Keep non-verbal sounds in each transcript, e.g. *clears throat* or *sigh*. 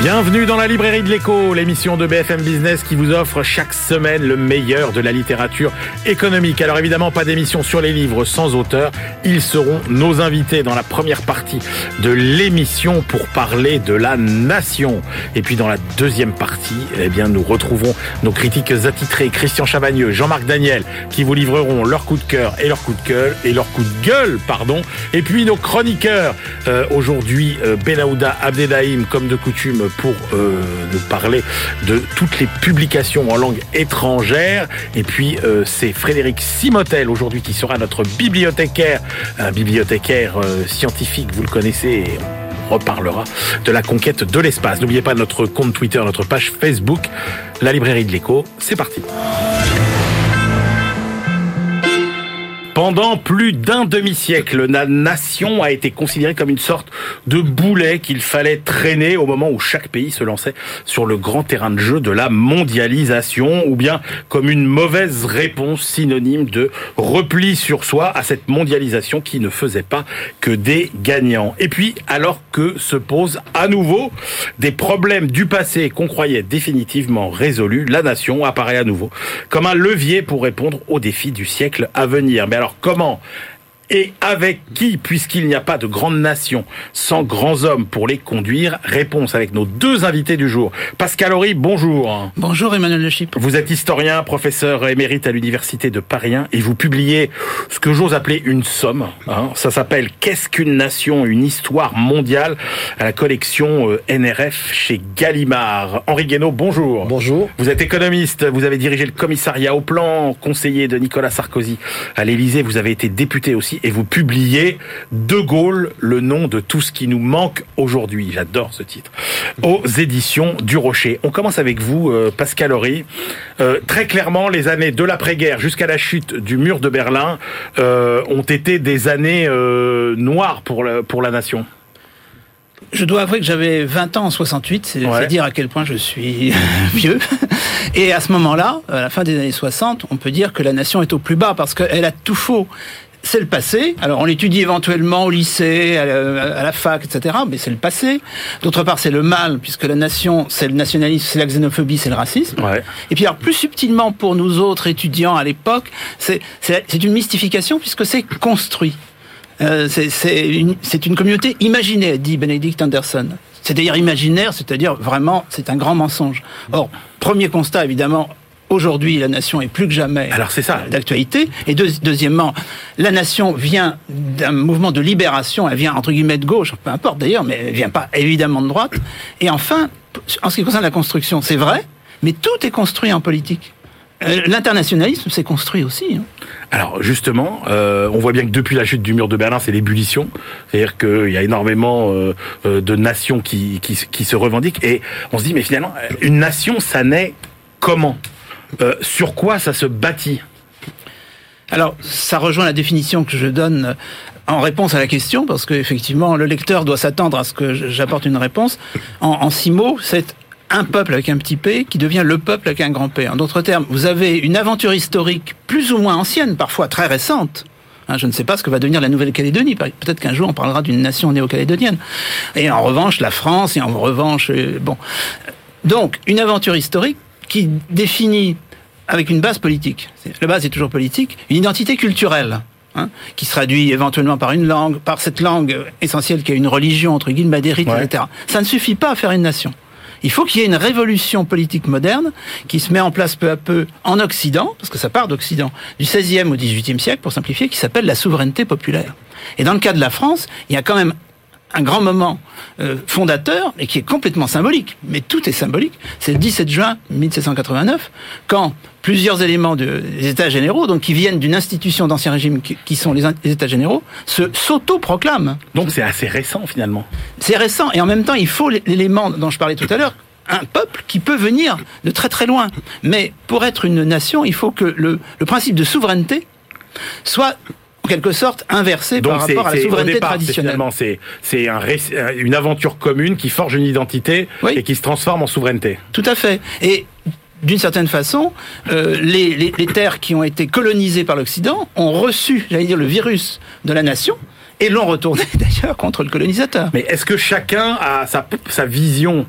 Bienvenue dans la librairie de l'écho, l'émission de BFM Business qui vous offre chaque semaine le meilleur de la littérature économique. Alors évidemment, pas d'émission sur les livres sans auteur. Ils seront nos invités dans la première partie de l'émission pour parler de la nation. Et puis dans la deuxième partie, eh bien, nous retrouverons nos critiques attitrés, Christian Chavagneux, Jean-Marc Daniel, qui vous livreront leur coup de cœur et leur coup de gueule, et leur coup de gueule, pardon. Et puis nos chroniqueurs, euh, aujourd'hui, euh, Abdedaïm, comme de coutume, pour euh, nous parler de toutes les publications en langue étrangère. Et puis euh, c'est Frédéric Simotel aujourd'hui qui sera notre bibliothécaire, un bibliothécaire euh, scientifique, vous le connaissez. On reparlera de la conquête de l'espace. N'oubliez pas notre compte Twitter, notre page Facebook, la librairie de l'écho. C'est parti. Pendant plus d'un demi-siècle, la nation a été considérée comme une sorte de boulet qu'il fallait traîner au moment où chaque pays se lançait sur le grand terrain de jeu de la mondialisation, ou bien comme une mauvaise réponse synonyme de repli sur soi à cette mondialisation qui ne faisait pas que des gagnants. Et puis, alors que se posent à nouveau des problèmes du passé qu'on croyait définitivement résolus, la nation apparaît à nouveau comme un levier pour répondre aux défis du siècle à venir. Mais alors comment et avec qui, puisqu'il n'y a pas de grande nation sans grands hommes pour les conduire Réponse avec nos deux invités du jour. Pascal Horry, bonjour. Bonjour Emmanuel Le Chip. Vous êtes historien, professeur émérite à l'université de Paris 1 et vous publiez ce que j'ose appeler une somme. hein. Ça s'appelle Qu'est-ce qu'une nation Une histoire mondiale à la collection euh, NRF chez Gallimard. Henri Guénaud, bonjour. Bonjour. Vous êtes économiste, vous avez dirigé le commissariat au plan, conseiller de Nicolas Sarkozy à l'Élysée, vous avez été député aussi et vous publiez De Gaulle, le nom de tout ce qui nous manque aujourd'hui. J'adore ce titre. Aux éditions du Rocher. On commence avec vous, euh, Pascal Horry. Euh, très clairement, les années de l'après-guerre jusqu'à la chute du mur de Berlin euh, ont été des années euh, noires pour la, pour la nation. Je dois avouer que j'avais 20 ans en 68, c'est Ouais. c'est dire à quel point je suis vieux. Et à ce moment-là, à la fin des années 60, on peut dire que la nation est au plus bas parce qu'elle a tout faux. C'est le passé. Alors on l'étudie éventuellement au lycée, à la, à la fac, etc. Mais c'est le passé. D'autre part, c'est le mal puisque la nation, c'est le nationalisme, c'est la xénophobie, c'est le racisme. Ouais. Et puis alors plus subtilement pour nous autres étudiants à l'époque, c'est une mystification puisque c'est construit. Euh, c'est- une, communauté imaginaire, dit Benedict Anderson. C'est-à-dire imaginaire, c'est-à-dire vraiment, c'est un grand mensonge. Or, premier constat, évidemment, aujourd'hui, la nation est plus que jamais Alors c'est ça. d'actualité. Et deux- deuxièmement, la nation vient d'un mouvement de libération, elle vient entre guillemets de gauche, peu importe d'ailleurs, mais elle vient pas évidemment de droite. Et enfin, en ce qui concerne la construction, c'est vrai, mais tout est construit en politique. Euh, L'internationalisme s'est construit aussi. hein. Alors justement, euh, on voit bien que depuis la chute du mur de Berlin, c'est l'ébullition. C'est-à-dire qu'il y a énormément euh, de nations qui, qui, qui se revendiquent. Et on se dit, mais finalement, une nation, ça naît comment? Euh, Sur quoi ça se bâtit Alors, ça rejoint la définition que je donne euh, en réponse à la question, parce que effectivement, le lecteur doit s'attendre à ce que j'apporte une réponse. En, en six mots, c'est un peuple avec un petit p qui devient le peuple avec un grand P. En d'autres termes, vous avez une aventure historique plus ou moins ancienne, parfois très récente. Hein, je ne sais pas ce que va devenir la Nouvelle-Calédonie. Peut-être qu'un jour on parlera d'une nation néo-calédonienne. Et en revanche, la France, et en revanche, euh, bon. Donc, une aventure historique qui définit avec une base politique. La base est toujours politique, une identité culturelle. hein, qui se traduit éventuellement par une langue, par cette langue essentielle qui est une religion, entre guillemets, des rites, Ouais. etc. Ça ne suffit pas à faire une nation. Il faut qu'il y ait une révolution politique moderne qui se met en place peu à peu en Occident, parce que ça part d'Occident, du XVIe au XVIIIe siècle, pour simplifier, qui s'appelle la souveraineté populaire. Et dans le cas de la France, il y a quand même un grand moment euh, fondateur et qui est complètement symbolique, mais tout est symbolique. C'est le 17 juin 1789, quand plusieurs éléments de- des États généraux, donc qui viennent d'une institution d'ancien régime qui, qui sont les, États généraux, se s'auto-proclament. Donc c'est assez récent finalement. C'est récent et en même temps, il faut l'élément dont je parlais tout à l'heure. Un peuple qui peut venir de très très loin. Mais pour être une nation, il faut que le, le principe de souveraineté soit en quelque sorte inversé Donc par rapport à la souveraineté départ, c'est traditionnelle. c'est un euh, une aventure commune qui forge une identité Oui. et qui se transforme en souveraineté. Tout à fait. Et d'une certaine façon, euh, les, les, les terres qui ont été colonisées par l'Occident ont reçu, j'allais dire, le virus de la nation et l'ont retourné *laughs* d'ailleurs contre le colonisateur. Mais est-ce que chacun a sa, sa vision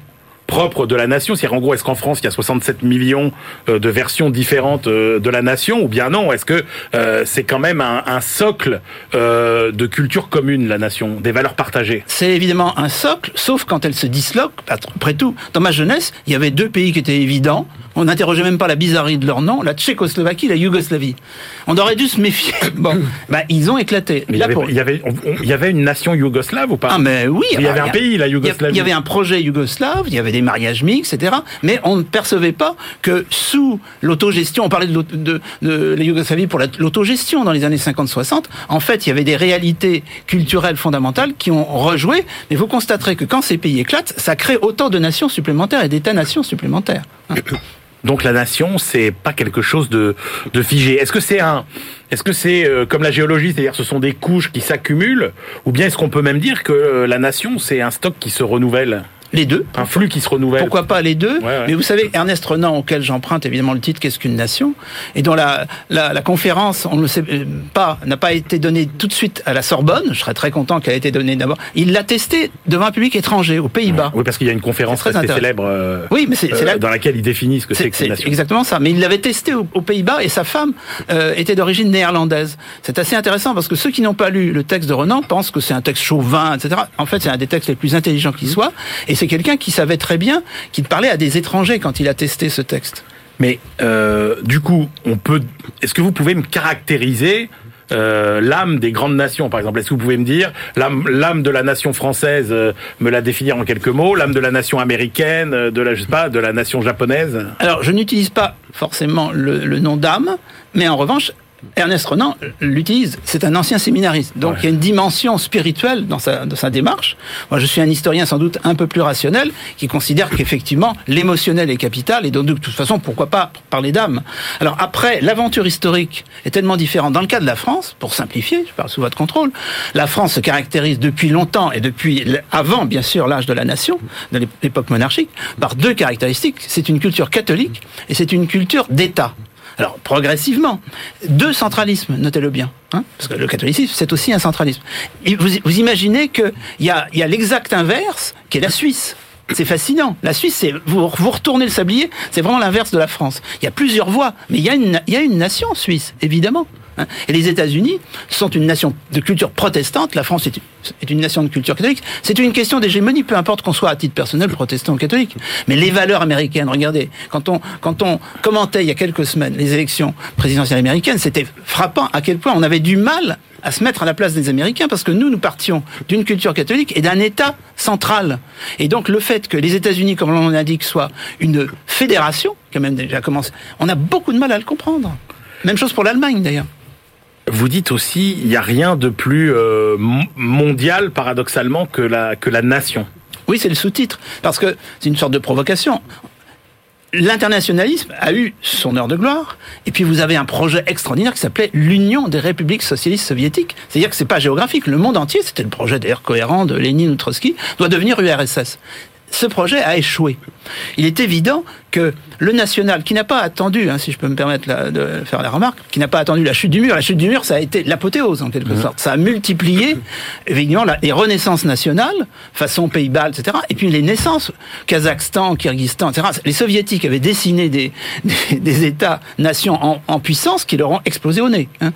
propre de la nation C'est-à-dire, en gros, est-ce qu'en France, il y a 67 millions euh, de versions différentes euh, de la nation Ou bien non? Est-ce que euh, c'est quand même un, un socle euh, de culture commune, la nation, des valeurs partagées? C'est évidemment un socle, sauf quand elle se disloque. Après tout, dans ma jeunesse, il y avait deux pays qui étaient évidents. On n'interrogeait même pas la bizarrerie de leur nom, la Tchécoslovaquie, la Yougoslavie. On aurait dû se méfier. *laughs* Bon, bah, ils ont éclaté. Mais il y, avait, pour- il, y avait, on- on- il y avait une nation yougoslave ou pas? Ah mais oui, Il y avait alors, un pays, la Yougoslavie. Il y avait un projet yougoslave, il y avait des mariages mixtes, etc. Mais on ne percevait pas que sous l'autogestion, on parlait de, la Yougoslavie pour la- l'autogestion dans les années 50-60, en fait, il y avait des réalités culturelles fondamentales qui ont rejoué. Mais vous constaterez que quand ces pays éclatent, ça crée autant de nations supplémentaires et d'États-nations supplémentaires. *coughs* Donc la nation, c'est pas quelque chose de, de figé. Est-ce que c'est un, est-ce que c'est euh, comme la géologie, c'est-à-dire ce sont des couches qui s'accumulent, ou bien est-ce qu'on peut même dire que euh, la nation, c'est un stock qui se renouvelle, Les deux. un flux qui se renouvelle Pourquoi pas les deux Ouais, ouais. Mais vous savez, Ernest Renan, auquel j'emprunte évidemment le titre Qu'est-ce qu'une nation Et dont la, la, la conférence, on ne le sait pas, n'a pas été donnée tout de suite à la Sorbonne. Je serais très content qu'elle ait été donnée d'abord. Il l'a testée devant un public étranger, aux Pays-Bas. Oui, parce qu'il y a une conférence très célèbre euh, Oui, mais c'est euh, la- dans laquelle ils définissent ce que c'est C'est que une c'est nation. exactement ça. Mais il l'avait testé aux, aux Pays-Bas et sa femme euh, était d'origine néerlandaise. C'est assez intéressant parce que ceux qui n'ont pas lu le texte de Renan pensent que c'est un texte chauvin, etc. En fait, c'est un des textes les plus intelligents qui soit. Et c'est quelqu'un qui savait très bien qu'il parlait à des étrangers quand il a testé ce texte. Mais euh, du coup, on peut. Est-ce que vous pouvez me caractériser euh, l'âme des grandes nations, par exemple? Est-ce que vous pouvez me dire l'âme, l'âme de la nation française, euh, me la définir en quelques mots? L'âme de la nation américaine, euh, de la je sais pas, de la nation japonaise? Alors, je n'utilise pas forcément le, le nom d'âme, mais en revanche, Ernest Renan l'utilise. C'est un ancien séminariste. Donc, Ouais. il y a une dimension spirituelle dans sa, dans sa démarche. Moi, je suis un historien sans doute un peu plus rationnel qui considère qu'effectivement, l'émotionnel est capital et donc, de toute façon, pourquoi pas parler d'âme Alors, après, l'aventure historique est tellement différente. Dans le cas de la France, pour simplifier, je parle sous votre contrôle, la France se caractérise depuis longtemps et depuis avant, bien sûr, l'âge de la nation, de l'ép- l'époque monarchique, par deux caractéristiques. C'est une culture catholique et c'est une culture d'État. Alors, progressivement, deux centralismes, notez-le bien, hein, parce que le catholicisme, c'est aussi un centralisme. Vous, imaginez qu'il y a, y a l'exact inverse, qui est la Suisse. C'est fascinant. La Suisse, c'est vous, vous retournez le sablier, c'est vraiment l'inverse de la France. Il y a plusieurs voies, mais il y a une nation suisse, évidemment. Hein. Et les États-Unis sont une nation de culture protestante. La France est, une nation de culture catholique. C'est une question d'hégémonie, peu importe qu'on soit à titre personnel protestant ou catholique. Mais les valeurs américaines, regardez, quand on, quand on commentait il y a quelques semaines les élections présidentielles américaines, c'était frappant à quel point on avait du mal à se mettre à la place des Américains parce que nous, nous partions d'une culture catholique et d'un État central. Et donc le fait que les États-Unis, comme l'on l'indique, soient une fédération, a même déjà commencé, on a beaucoup de mal à le comprendre. Même chose pour l'Allemagne d'ailleurs. Vous dites aussi, il n'y a rien de plus euh, mon- mondial, paradoxalement, que la, que la nation. Oui, c'est le sous-titre, parce que c'est une sorte de provocation. L'internationalisme a eu son heure de gloire, et puis vous avez un projet extraordinaire qui s'appelait l'Union des républiques socialistes soviétiques. C'est-à-dire que c'est pas géographique. Le monde entier, c'était le projet d'ailleurs cohérent de Lénine ou Trotsky, doit devenir URSS. Ce projet a échoué. Il est évident que le national, qui n'a pas attendu, hein, si je peux me permettre la- de faire la remarque, qui n'a pas attendu la chute du mur, la chute du mur, ça a été l'apothéose en quelque sorte. Ça a multiplié, *laughs* évidemment, la- les renaissances nationales, façon Pays-Bas, etc. Et puis les naissances, Kazakhstan, Kyrgyzstan, etc. Les soviétiques avaient dessiné des, *laughs* des, des États-nations en, en puissance qui leur ont explosé au nez. hein.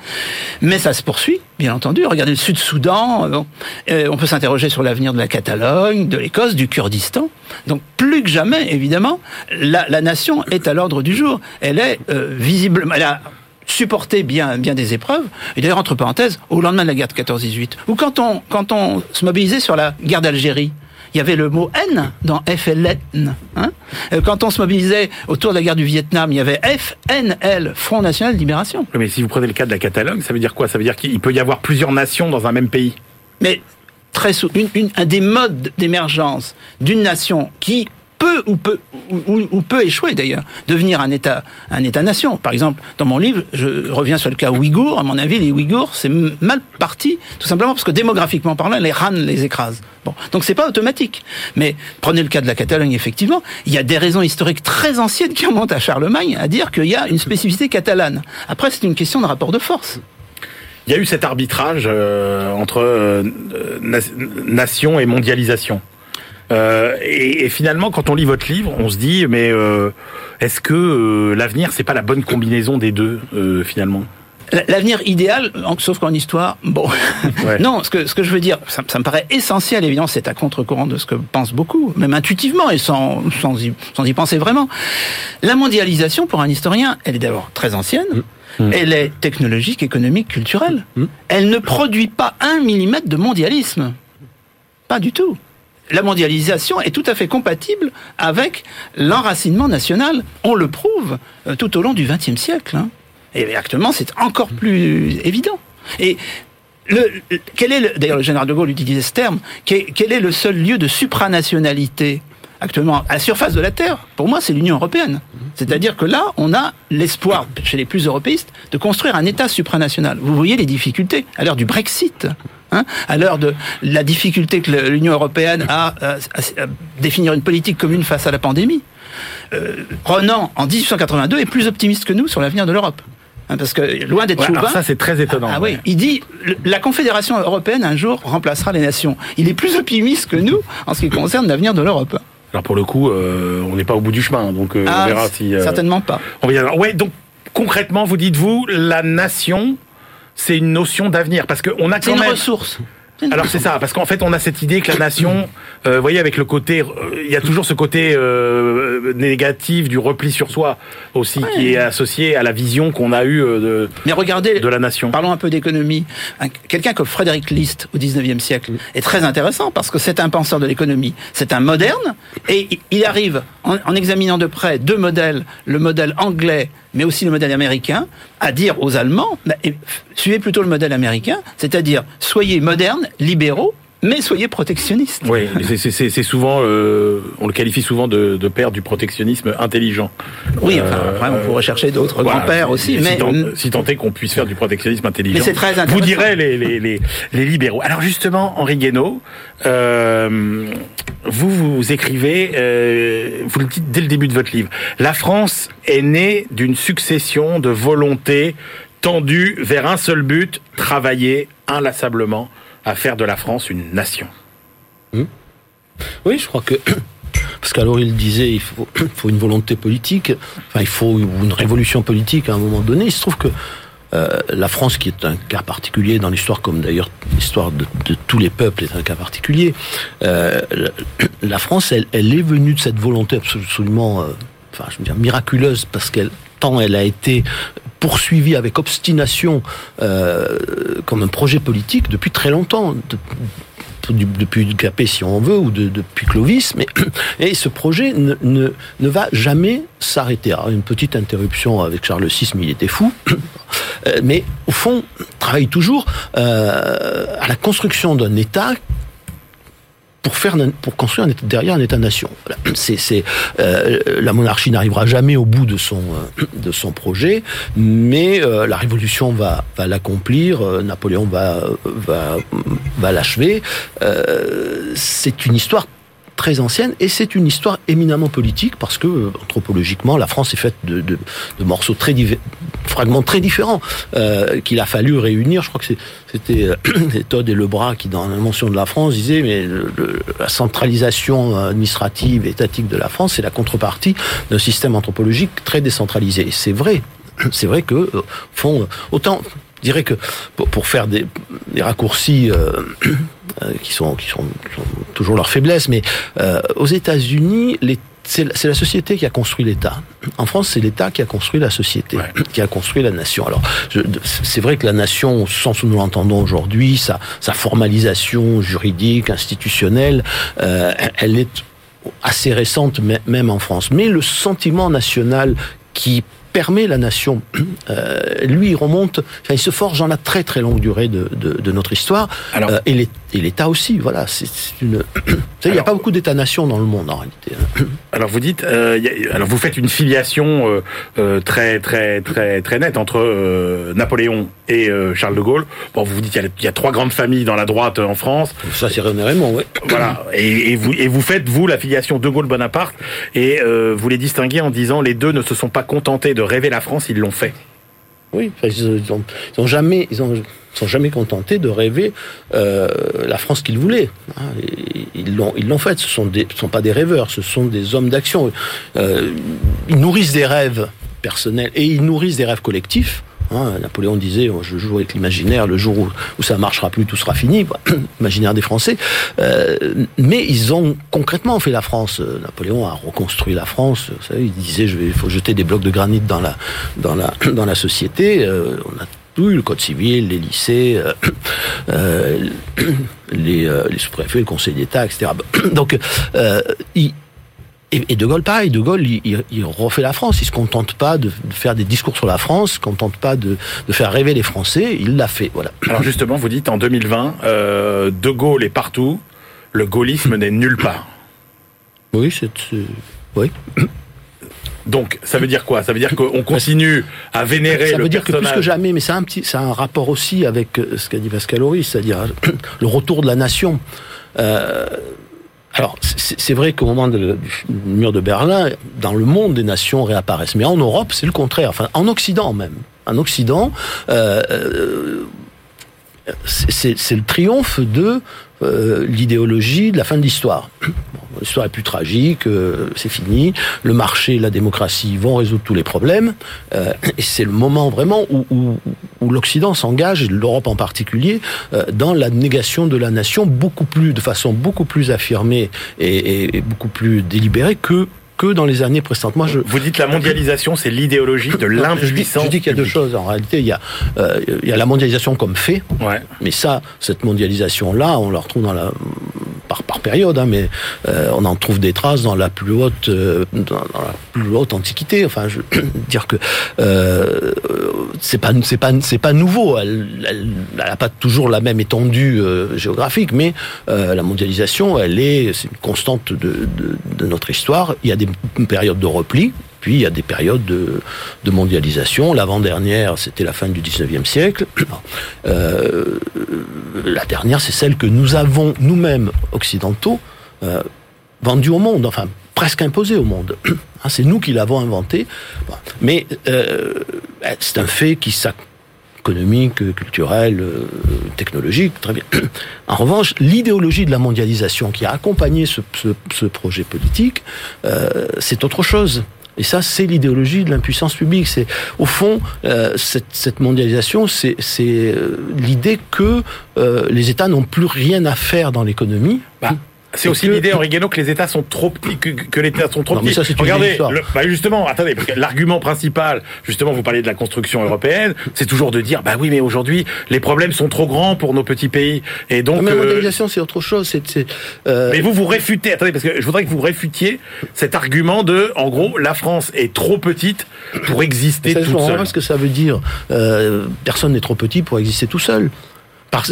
Mais ça se poursuit, bien entendu. Regardez le Sud-Soudan. euh, bon. Euh, on peut s'interroger sur l'avenir de la Catalogne, de l'Écosse, du Kurdistan. Donc plus que jamais, évidemment, la, la nation est à l'ordre du jour. Elle est euh, visiblement... Elle a supporté bien, bien des épreuves. Et d'ailleurs, entre parenthèses, au lendemain de la guerre de 14-18, ou quand on, quand on se mobilisait sur la guerre d'Algérie, il y avait le mot N dans FLN. Hein Euh, quand on se mobilisait autour de la guerre du Vietnam, il y avait FNL, Front National de Libération. Mais si vous prenez le cas de la Catalogne, ça veut dire quoi? Ça veut dire qu'il peut y avoir plusieurs nations dans un même pays? Mais très sou- une, une- un des modes d'émergence d'une nation qui peut ou peut ou, peut échouer d'ailleurs, devenir un État un État-nation. Par exemple, dans mon livre, je reviens sur le cas ouïghour. À mon avis, les Ouïghours c'est mal parti, tout simplement parce que démographiquement parlant, les RAN les écrasent. Bon, donc c'est pas automatique. Mais prenez le cas de la Catalogne, effectivement, il y a des raisons historiques très anciennes qui remontent à Charlemagne à dire qu'il y a une spécificité catalane. Après, c'est une question de rapport de force. Il y a eu cet arbitrage euh, entre euh, na- nation et mondialisation. Euh, et, et finalement, quand on lit votre livre, on se dit, mais euh, est-ce que euh, l'avenir, c'est pas la bonne combinaison des deux, euh, finalement? L'avenir idéal, sauf qu'en histoire, bon. *laughs* Ouais. non, ce que, ce que je veux dire, ça, ça me paraît essentiel, évidemment, c'est à contre-courant de ce que pensent beaucoup, même intuitivement et sans, sans, y, sans y penser vraiment. La mondialisation, pour un historien, elle est d'abord très ancienne. Elle est technologique, économique, culturelle. Elle ne produit pas un millimètre de mondialisme. Pas du tout. La mondialisation est tout à fait compatible avec l'enracinement national. On le prouve euh, tout au long du XXe siècle. hein. Et actuellement, c'est encore plus évident. Et le, quel est le- d'ailleurs le général de Gaulle utilisait ce terme, quel est le seul lieu de supranationalité actuellement à la surface de la Terre Pour moi, c'est l'Union européenne. C'est-à-dire que là, on a l'espoir, chez les plus européistes, de construire un État supranational. Vous voyez les difficultés à l'heure du Brexit. Hein, à l'heure de la difficulté que l'Union européenne a à, à- à définir une politique commune face à la pandémie. Euh, Renan, en 1882, est plus optimiste que nous sur l'avenir de l'Europe. Hein, parce que loin d'être Ouais, ça, c'est très étonnant. ah ouais. oui, il dit la Confédération européenne un jour remplacera les nations. Il est plus optimiste que nous en ce qui concerne l'avenir de l'Europe. Alors pour le coup, euh, on n'est pas au bout du chemin, donc euh, Ah, on verra si. euh, Certainement pas. on va y aller. Ouais, donc concrètement, vous dites-vous, la nation, c'est une notion d'avenir, parce qu'on a C'est quand une même. ressource. Alors c'est ça, parce qu'en fait on a cette idée que la nation, *coughs* euh, vous voyez avec le côté, euh, il y a toujours ce côté euh, négatif du repli sur soi aussi qui est associé à la vision qu'on a eue euh, de, Mais regardez, de la nation. parlons un peu d'économie. Un- Quelqu'un comme Frédéric List au 19e siècle est très intéressant parce que c'est un penseur de l'économie. C'est un moderne et il- il arrive, en, en examinant de près deux modèles, le modèle anglais mais aussi le modèle américain, à dire aux Allemands, bah, suivez plutôt le modèle américain, c'est-à-dire soyez modernes, libéraux, mais soyez protectionnistes. Oui, c'est- souvent, euh, on le qualifie souvent de, de père du protectionnisme intelligent. Oui, enfin, Euh, après, on pourrait chercher d'autres Voilà, grands-pères si- aussi, si mais tant, si tant est qu'on puisse faire du protectionnisme intelligent. Mais c'est très Vous intéressant. direz les, les, les, les libéraux. Alors justement, Henri Guénaud, euh, vous, vous écrivez, euh, vous le dites dès le début de votre livre, la France est née d'une succession de volontés tendues vers un seul but, travailler inlassablement à faire de la France une nation. Oui, je crois que. *coughs* Parce qu'alors il disait il faut, *coughs* faut une volonté politique, enfin il faut une révolution politique à un moment donné. Il se trouve que euh, la France, qui est un cas particulier dans l'histoire, comme d'ailleurs l'histoire de, tous les peuples est un cas particulier, euh, la, *coughs* la France, elle, elle est venue de cette volonté absolument, euh, enfin je veux dire miraculeuse, parce qu'elle elle a été poursuivie avec obstination euh, comme un projet politique depuis très longtemps. Depuis Capet si on veut, ou de- depuis Clovis, mais *clears throat* et ce projet ne, va jamais s'arrêter. Une petite interruption avec Charles VI, mais il était fou. *clears throat* Euh, mais au fond, travaille toujours euh, à la construction d'un État pour faire pour construire derrière un État-nation. C'est euh, la monarchie n'arrivera jamais au bout de son euh, de son projet, mais euh, la révolution va va l'accomplir. euh, Napoléon va va va l'achever. Euh, c'est une histoire très ancienne et c'est une histoire éminemment politique parce que euh, anthropologiquement la France est faite de, morceaux très divers, fragments très différents euh, qu'il a fallu réunir. Je crois que c'était euh, *clears throat* Todd et Lebras qui dans l'invention de la France disaient mais la centralisation administrative et étatique de la France c'est la contrepartie d'un système anthropologique très décentralisé. C'est vrai, *clears throat* c'est vrai que euh, font autant je dirais que pour, faire des, raccourcis *clears throat* qui sont toujours leur faiblesse, mais euh, aux États-Unis, les c'est la- société qui a construit l'État. En France, c'est l'État qui a construit la société, Ouais. qui a construit la nation. Alors, c'est vrai que la nation, au sens où nous l'entendons aujourd'hui, sa, sa formalisation juridique, institutionnelle, euh, elle est assez récente, mê- même en France. Mais le sentiment national qui permet la nation. *clears throat* Euh, lui, il remonte, enfin, il se forge dans la très très longue durée de, de, de notre histoire. Alors- Euh, et l'État aussi, voilà. C'est une. *clears throat* Vous savez, il n'y a pas beaucoup d'États-nations dans le monde en réalité. hein. *clears throat* Alors vous dites, euh, a- alors vous faites une filiation très très très très nette entre Napoléon et Charles de Gaulle. Bon, vous vous dites il y, a- il y a trois grandes familles dans la droite en France. Ça, c'est René Raymond, oui. Voilà. Et, et vous et vous faites vous la filiation de Gaulle Bonaparte et vous les distinguez en disant les deux ne se sont pas contentés de rêver la France, ils l'ont fait. Oui, ils, ils ont, ils ont jamais, ils ont, ils sont jamais contentés de rêver euh, la France qu'ils voulaient. hein. Ils l'ont, ils l'ont fait. Ce sont sont pas des rêveurs, ce sont des hommes d'action. Euh, ils nourrissent des rêves personnels et ils nourrissent des rêves collectifs. Hein. Napoléon disait je joue avec l'imaginaire, le jour où, où ça marchera plus, tout sera fini. *clears throat* Imaginaire des Français. Euh, mais ils ont concrètement fait la France. Euh, Napoléon a reconstruit la France. Vous il disait je vais, il faut jeter des blocs de granit dans la, *clears throat* société. Euh, on a tout le code civil, les lycées, *clears throat* les, les sous-préfets, le Conseil d'État, etc. Donc, et, et De Gaulle, pareil, De Gaulle, il, il- il refait la France. Il se contente pas de, de faire des discours sur la France, il se contente pas de, de faire rêver les Français. Il l'a fait, voilà. *coughs* Alors justement, vous dites en 2020, euh, De Gaulle est partout, le gaullisme n'est nulle part. Oui, c'est, oui. *coughs* Donc, ça veut dire quoi? Ça veut dire qu'on continue à vénérer Ça le veut dire que plus que jamais, mais c'est un petit, c'est un rapport aussi avec euh, ce qu'a dit Pascal Horry, c'est-à-dire *coughs* le retour de la nation. Euh, alors, c'est vrai qu'au moment du mur de Berlin, dans le monde, des nations réapparaissent. Mais en Europe, c'est le contraire. Enfin, en Occident même. En Occident, euh, euh, c'est le triomphe de euh, l'idéologie de la fin de l'histoire. *clears throat* L'histoire est plus tragique, euh, c'est fini. Le marché, la démocratie vont résoudre tous les problèmes. Euh, et c'est le moment vraiment où, où, où l'Occident s'engage, l'Europe en particulier, euh, dans la négation de la nation beaucoup plus, de façon beaucoup plus affirmée et, et- et beaucoup plus délibérée que que dans les années précédentes. Moi, je, Vous dites la mondialisation, c'est l'idéologie de l'impuissance. je dis qu'il y a deux choses. En réalité, il y a, euh, il y a la mondialisation comme fait, Ouais. mais ça, cette mondialisation-là, on la retrouve dans la par, par période, hein, mais euh, on en trouve des traces dans la plus haute euh, dans, dans la plus haute antiquité. Enfin, je veux *coughs* dire que euh, c'est pas c'est pas c'est pas nouveau. Elle, elle, elle a pas toujours la même étendue euh, géographique, mais euh, la mondialisation, elle est c'est une constante de, de, de notre histoire. Il y a des périodes de repli. Puis il y a des périodes de, mondialisation. L'avant-dernière, c'était la fin du 19e siècle. Euh, la dernière, c'est celle que nous avons nous-mêmes occidentaux euh, vendue au monde, enfin presque imposée au monde. *coughs* Hein, c'est nous qui l'avons inventé. Bon. Mais euh, c'est un fait qui s'ac- économique, culturel, euh, technologique, très bien. *clears throat* En revanche, l'idéologie de la mondialisation qui a accompagné ce, ce- ce projet politique, euh, c'est autre chose. Et ça, c'est l'idéologie de l'impuissance publique. C'est au fond euh, cette, cette mondialisation, c'est c'est, euh, l'idée que euh, les États n'ont plus rien à faire dans l'économie. Bah, c'est aussi que- l'idée, Origano, que les États sont trop petits, que, que les États sont trop Non, petits. ça, Regardez, le- bah justement, attendez, l'argument principal, justement, vous parlez de la construction européenne, c'est toujours de dire, bah oui, mais aujourd'hui, les problèmes sont trop grands pour nos petits pays, et donc. mais la euh, mondialisation, c'est autre chose. C'est, euh, mais vous vous réfutez, attendez, parce que je voudrais que vous réfutiez cet argument de, en gros, la France est trop petite pour exister toute comprends seule. pas ce que ça veut dire. Euh, personne n'est trop petit pour exister tout seul. Parce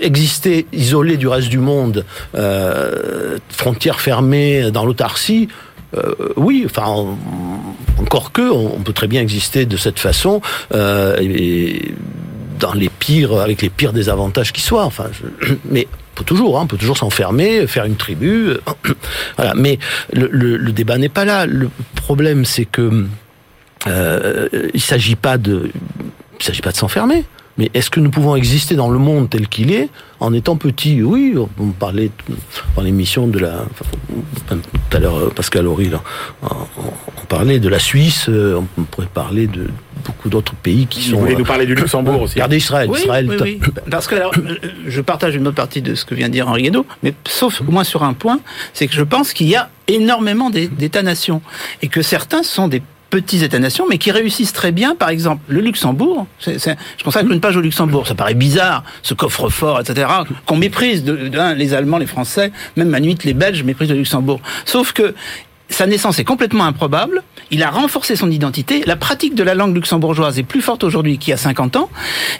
exister isolé du reste du monde, euh, frontières fermées dans l'autarcie, euh, oui, enfin, en- encore que, on, peut très bien exister de cette façon, euh, et dans les pires, avec les pires désavantages qui soient. Enfin, *clears throat* mais on peut toujours, hein, peut toujours s'enfermer, faire une tribu. *clears throat* Mais le débat n'est pas là. Le problème, c'est que euh, il s'agit pas de, il s'agit pas de s'enfermer. Mais est-ce que nous pouvons exister dans le monde tel qu'il est en étant petit Oui, on parlait dans l'émission de la, enfin, tout à l'heure Pascal Horry, là, on, parlait de la Suisse, euh, on pourrait parler de beaucoup d'autres pays qui Vous sont. voulez euh, nous parler du Luxembourg aussi Regardez Israël, Oui, Israël. oui, oui. Parce que alors, euh, je partage une autre partie de ce que vient de dire Henri Guénaud, mais sauf au moins sur un point, c'est que je pense qu'il y a énormément d'É- d'États-nations et que certains sont des petits États-nations, mais qui réussissent très bien. Par exemple, le Luxembourg. c'est- c'est- je consacre une page au Luxembourg. Ça paraît bizarre, ce coffre-fort, etc., qu'on méprise. Hein, les Allemands, les Français, même à nuit les Belges méprisent le Luxembourg. Sauf que sa naissance est complètement improbable. Il a renforcé son identité. La pratique de la langue luxembourgeoise est plus forte aujourd'hui qu'il y a 50 ans.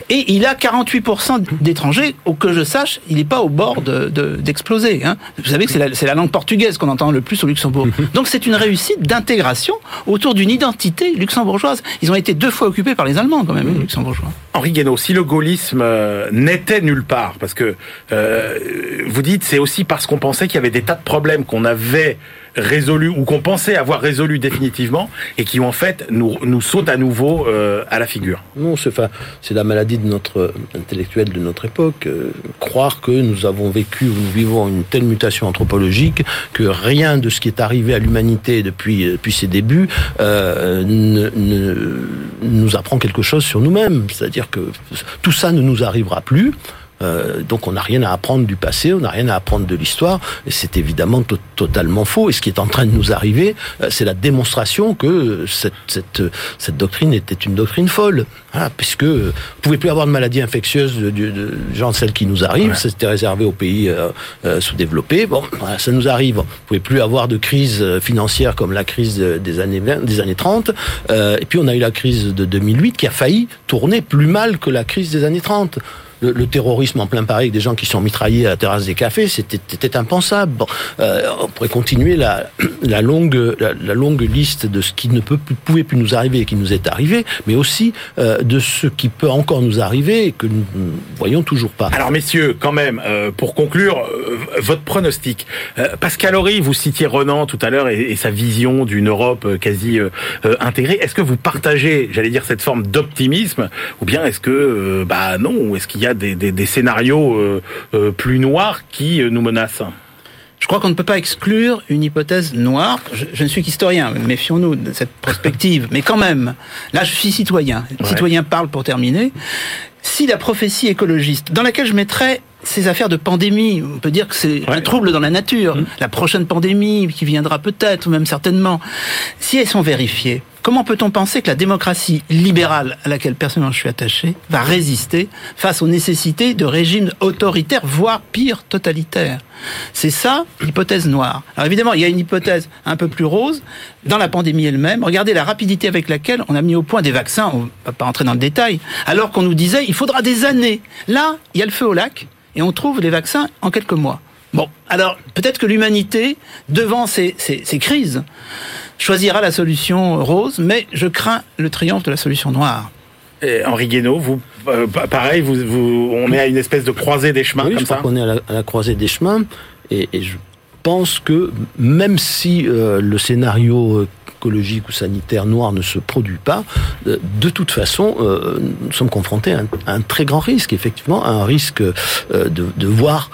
Et il a 48% d'étrangers. Au que je sache, il n'est pas au bord d'exploser. De, hein. Vous savez que c'est la, la, langue portugaise qu'on entend le plus au Luxembourg. *laughs* Donc c'est une réussite d'intégration autour d'une identité luxembourgeoise. Ils ont été deux fois occupés par les Allemands quand même, les luxembourgeois. Henri Guénaud, si le gaullisme euh, n'était nulle part, parce que euh, vous dites c'est aussi parce qu'on pensait qu'il y avait des tas de problèmes qu'on avait résolus ou qu'on pensait avoir résolus définitivement et qui en fait nous, nous sautent à nouveau euh, à la figure. Non, c'est la maladie de notre intellectuel de notre époque. Euh, croire que nous avons vécu ou nous vivons une telle mutation anthropologique que rien de ce qui est arrivé à l'humanité depuis, depuis ses débuts euh, ne, nous apprend quelque chose sur nous-mêmes. C'est-à-dire que tout ça ne nous arrivera plus. Euh, donc on n'a rien à apprendre du passé, on n'a rien à apprendre de l'histoire, et c'est évidemment totalement faux. Et ce qui est en train de nous arriver, euh, c'est la démonstration que cette, cette, cette, doctrine était une doctrine folle, voilà, puisque vous pouvez plus avoir de maladies infectieuses de, de, de genre celles qui nous arrivent, c'était réservé aux pays euh, sous-développés. Bon, voilà, ça nous arrive. Vous pouvez plus avoir de crise financière comme la crise des années 20, des années 30. et puis on a eu la crise de 2008 qui a failli tourner plus mal que la crise des années 30 le, terrorisme en plein Paris avec des gens qui sont mitraillés à la terrasse des cafés, c'était impensable. Bon, euh, on pourrait continuer la, *clears throat* la longue, la, longue liste de ce qui ne peut, pouvait plus nous arriver et qui nous est arrivé, mais aussi euh, de ce qui peut encore nous arriver et que nous ne voyons toujours pas. Alors messieurs, quand même, euh, pour conclure, votre pronostic. Pascal Horry, vous citiez Renan tout à l'heure et, et, sa vision d'une Europe quasi intégrée. Est-ce que vous partagez, j'allais dire, cette forme d'optimisme ou bien est-ce que, bah non, est-ce qu'il y a des, scénarios euh, euh, plus noirs qui euh, nous menacent je crois qu'on ne peut pas exclure une hypothèse noire. Je, ne suis qu'historien, méfions-nous de cette perspective. *laughs* Mais quand même, là, je suis citoyen. citoyen parle pour terminer. Si la prophétie écologiste, dans laquelle je mettrais ces affaires de pandémie, on peut dire que c'est un trouble dans la nature, mmh. la prochaine pandémie qui viendra peut-être, ou même certainement, si elles sont vérifiées, Comment peut-on penser que la démocratie libérale, à laquelle personnellement je suis attaché, va résister face aux nécessités de régimes autoritaires, voire pire, totalitaires? C'est ça l'hypothèse noire. Alors évidemment, il y a une hypothèse un peu plus rose dans la pandémie elle-même. Regardez la rapidité avec laquelle on a mis au point des vaccins, on ne va pas entrer dans le détail, alors qu'on nous disait il faudra des années. Là, il y a le feu au lac et on trouve les vaccins en quelques mois. Bon, alors peut-être que l'humanité, devant ces, ces crises, choisira la solution rose, mais je crains le triomphe de la solution noire. Et Henri Guénaud, vous, euh, pareil, vous, vous, on est à une espèce de croisée des chemins oui, comme je ça. crois qu'on est à la, croisée des chemins, et, je pense que même si euh, le scénario écologique ou sanitaire noir ne se produit pas, euh, de toute façon, nous sommes confrontés à un, très grand risque, effectivement, un risque de, voir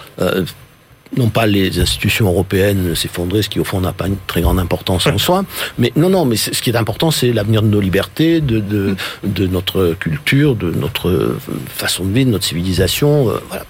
non pas les institutions européennes s'effondrer, ce qui au fond n'a pas une très grande importance en soi, mais non, non, mais ce qui est important, c'est l'avenir de nos libertés, de, notre culture, de notre façon de vivre, de notre civilisation. Euh, voilà,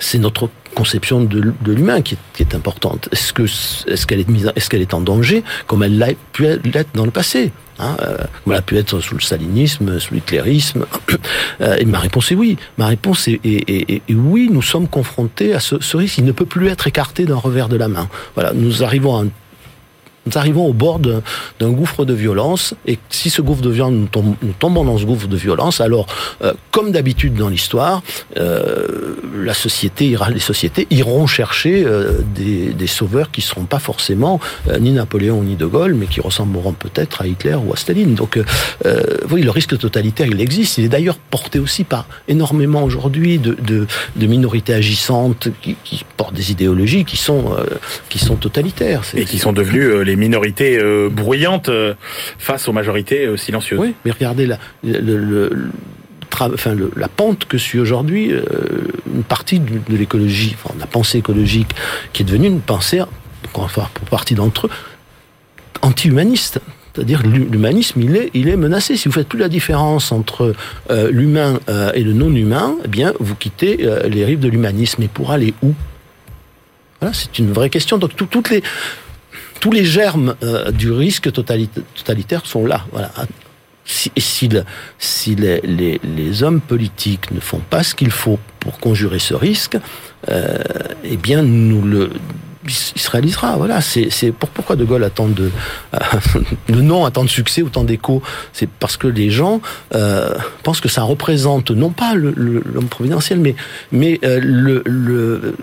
c'est notre conception de, l'humain qui est, importante. Est-ce que est-ce qu'elle est mise, est-ce qu'elle est en danger comme elle l'a pu l'être dans le passé Hein, euh, comme elle a pu être sous le stalinisme, sous l'hitlérisme. *coughs* Euh, et ma réponse est oui. Ma réponse est, est, oui, nous sommes confrontés à ce, ce risque. Il ne peut plus être écarté d'un revers de la main. Voilà, nous arrivons à un nous arrivons au bord d'un gouffre de violence, et si ce gouffre de violence, nous, tombons dans ce gouffre de violence, alors, euh, comme d'habitude dans l'histoire, euh, la société ira, les sociétés iront chercher euh, des, des, sauveurs qui ne seront pas forcément ni Napoléon ni De Gaulle, mais qui ressembleront peut-être à Hitler ou à Staline. Donc, oui, le risque totalitaire, il existe. Il est d'ailleurs porté aussi par énormément aujourd'hui de, de, de, minorités agissantes qui, qui, portent des idéologies qui sont, qui sont totalitaires. Et qui sont devenues les minorités euh, bruyantes euh, face aux majorités euh, silencieuses. Oui, mais regardez la, enfin, la pente que suit aujourd'hui une partie de, l'écologie, enfin, la pensée écologique, qui est devenue une pensée, pour partie d'entre eux, anti-humaniste. C'est-à-dire l'humanisme, il est, menacé. Si vous faites plus la différence entre l'humain et le non-humain, eh bien, vous quittez les rives de l'humanisme. Et pour aller où? Voilà, c'est une vraie question. Donc toutes les tous les germes euh, du risque totalitaire sont là. Voilà. Si, si, si les, les, les, hommes politiques ne font pas ce qu'il faut pour conjurer ce risque, euh, eh bien, nous le il se réalisera. Voilà, c'est pourquoi De Gaulle attend de *laughs* le nom attend de succès, autant d'écho? C'est parce que les gens euh, pensent que ça représente non pas l'homme providentiel, mais mais euh, le, le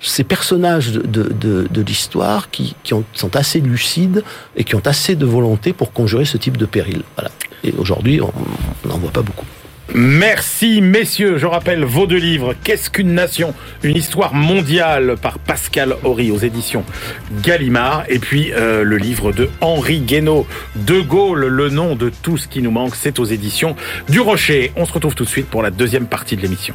ces personnages de, de, de, l'histoire qui, qui ont, sont assez lucides et qui ont assez de volonté pour conjurer ce type de péril. Voilà. Et aujourd'hui, on n'en voit pas beaucoup. Merci messieurs, je rappelle vos deux livres, Qu'est-ce qu'une nation? Une histoire mondiale par Pascal Horry aux éditions Gallimard et puis euh, le livre de Henri Guénaud, De Gaulle, le nom de tout ce qui nous manque, c'est aux éditions du Rocher. On se retrouve tout de suite pour la deuxième partie de l'émission.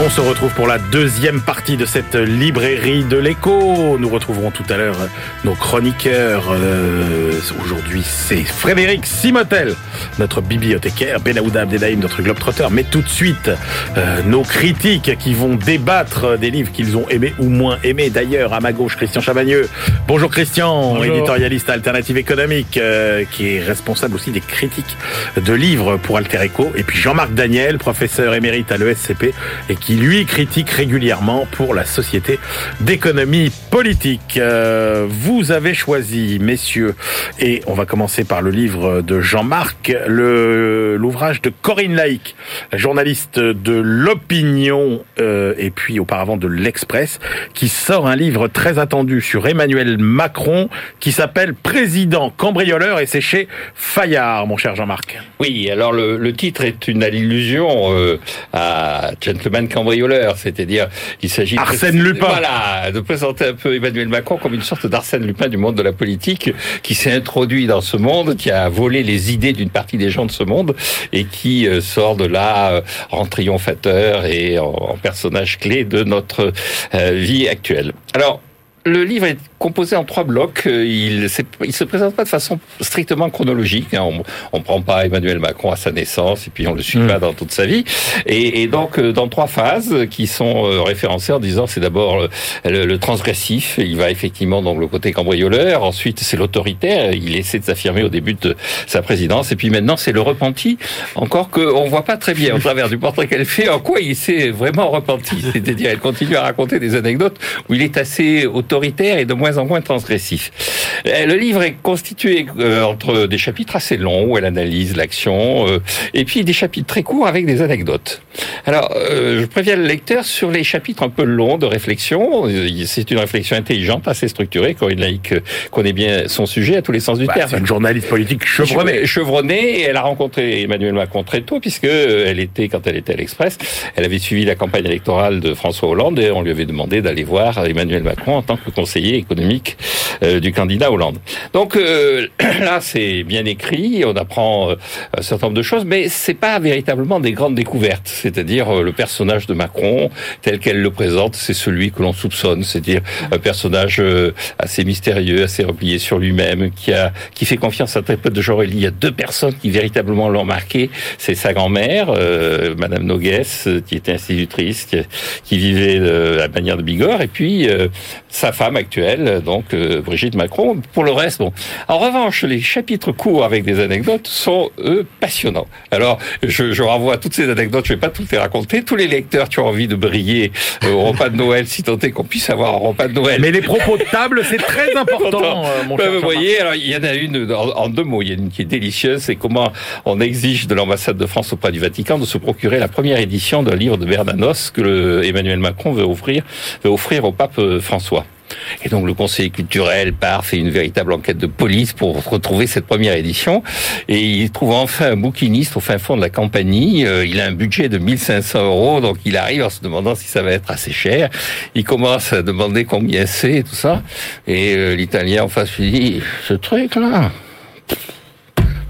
on se retrouve pour la deuxième partie de cette librairie de l'écho. Nous retrouverons tout à l'heure nos chroniqueurs. Euh, aujourd'hui, c'est Frédéric Simotel, notre bibliothécaire, Benaouda Abdedaïm, notre globetrotter. Mais tout de suite, euh, nos critiques qui vont débattre des livres qu'ils ont aimés ou moins aimés. D'ailleurs, à ma gauche, Christian Chavagneux. Bonjour Christian, éditorialiste Alternative Économique, euh, qui est responsable aussi des critiques de livres pour Alter Echo. Et puis Jean-Marc Daniel, professeur émérite à l'ESCP et qui qui lui critique régulièrement pour la Société d'économie politique. Euh, vous avez choisi, messieurs, et on va commencer par le livre de Jean-Marc, l'ouvrage de Corinne Laïc, journaliste de l'opinion euh, et puis auparavant de l'Express, qui sort un livre très attendu sur Emmanuel Macron qui s'appelle Président cambrioleur et c'est chez Fayard, mon cher Jean-Marc. Oui, alors le, titre est une allusion euh, à Gentleman cambrioleur, c'est-à-dire il s'agit Arsène Lupin. Voilà, de présenter un peu Emmanuel Macron comme une sorte d'Arsène Lupin du monde de la politique qui s'est introduit dans ce monde, qui a volé les idées d'une partie des gens de ce monde et qui euh, sort de là euh, en triomphateur et en, personnage clé de notre euh, vie actuelle. Alors, le livre est composé en trois blocs. Euh, il ne se présente pas de façon strictement chronologique. Hein. On ne prend pas Emmanuel Macron à sa naissance et puis on le suit pas hmm. dans toute sa vie. Et, et, donc euh, dans trois phases qui sont euh, référencées en disant c'est d'abord le, transgressif. Il va effectivement dans le côté cambrioleur. Ensuite c'est l'autoritaire. Il essaie de s'affirmer au début de sa présidence. Et puis maintenant c'est le repenti. Encore qu'on voit pas très bien au travers du portrait qu'elle fait en quoi il s'est vraiment repenti. C'est-à-dire elle continue à raconter des anecdotes où il est assez autoritaire et de moins en moins transgressif. Euh, le livre est constitué euh, entre des chapitres assez longs où elle analyse l'action euh, et puis des chapitres très courts avec des anecdotes. Alors, je préviens le lecteur sur les chapitres un peu longs de réflexion. C'est une réflexion intelligente, assez structurée. Corinne Laïc connaît bien son sujet à tous les sens du bah, terme. C'est une journaliste politique chevronnée. Chevronnée, et elle a rencontré Emmanuel Macron très tôt puisque elle était, quand elle était à l'Express, elle avait suivi la campagne électorale de François Hollande et on lui avait demandé d'aller voir Emmanuel Macron en tant conseiller économique euh, du candidat Hollande. Donc euh, *clears throat* là, c'est bien écrit, on apprend euh, un certain nombre de choses, mais c'est pas véritablement des grandes découvertes. C'est-à-dire le personnage de Macron tel qu'elle le présente, c'est celui que l'on soupçonne, c'est-à-dire un personnage assez mystérieux, assez replié sur lui-même, qui a qui fait confiance à très peu de gens. Il y a deux personnes qui véritablement l'ont marqué. C'est sa grand-mère, Madame Nogues, qui était institutrice, qui, vivait de la manière de Bigorre, et puis sa femme actuelle donc euh, Brigitte Macron. Pour le reste, bon. En revanche, les chapitres courts avec des anecdotes sont eux passionnants. Alors, je, je renvoie toutes ces anecdotes. Je vais pas toutes les raconter. Tous les lecteurs qui ont envie de briller euh, au repas de Noël, si tant est qu'on puisse avoir un repas de Noël. Mais les propos de table, c'est *laughs* très important. Euh, mon cher vous voyez, alors il y en a une en, deux mots. Il y en a une qui est délicieuse, c'est comment on exige de l'ambassade de France auprès du Vatican de se procurer la première édition d'un livre de Bernanos que Emmanuel Macron veut offrir, veut offrir au pape François. Et donc le conseiller culturel part, fait une véritable enquête de police pour retrouver cette première édition. Et il trouve enfin un bouquiniste au fin fond de la campagne. Euh, il a un budget de 1500 euros, donc il arrive en se demandant si ça va être assez cher. Il commence à demander combien c'est et tout ça. Et euh, l'Italien en face lui dit, ce truc-là...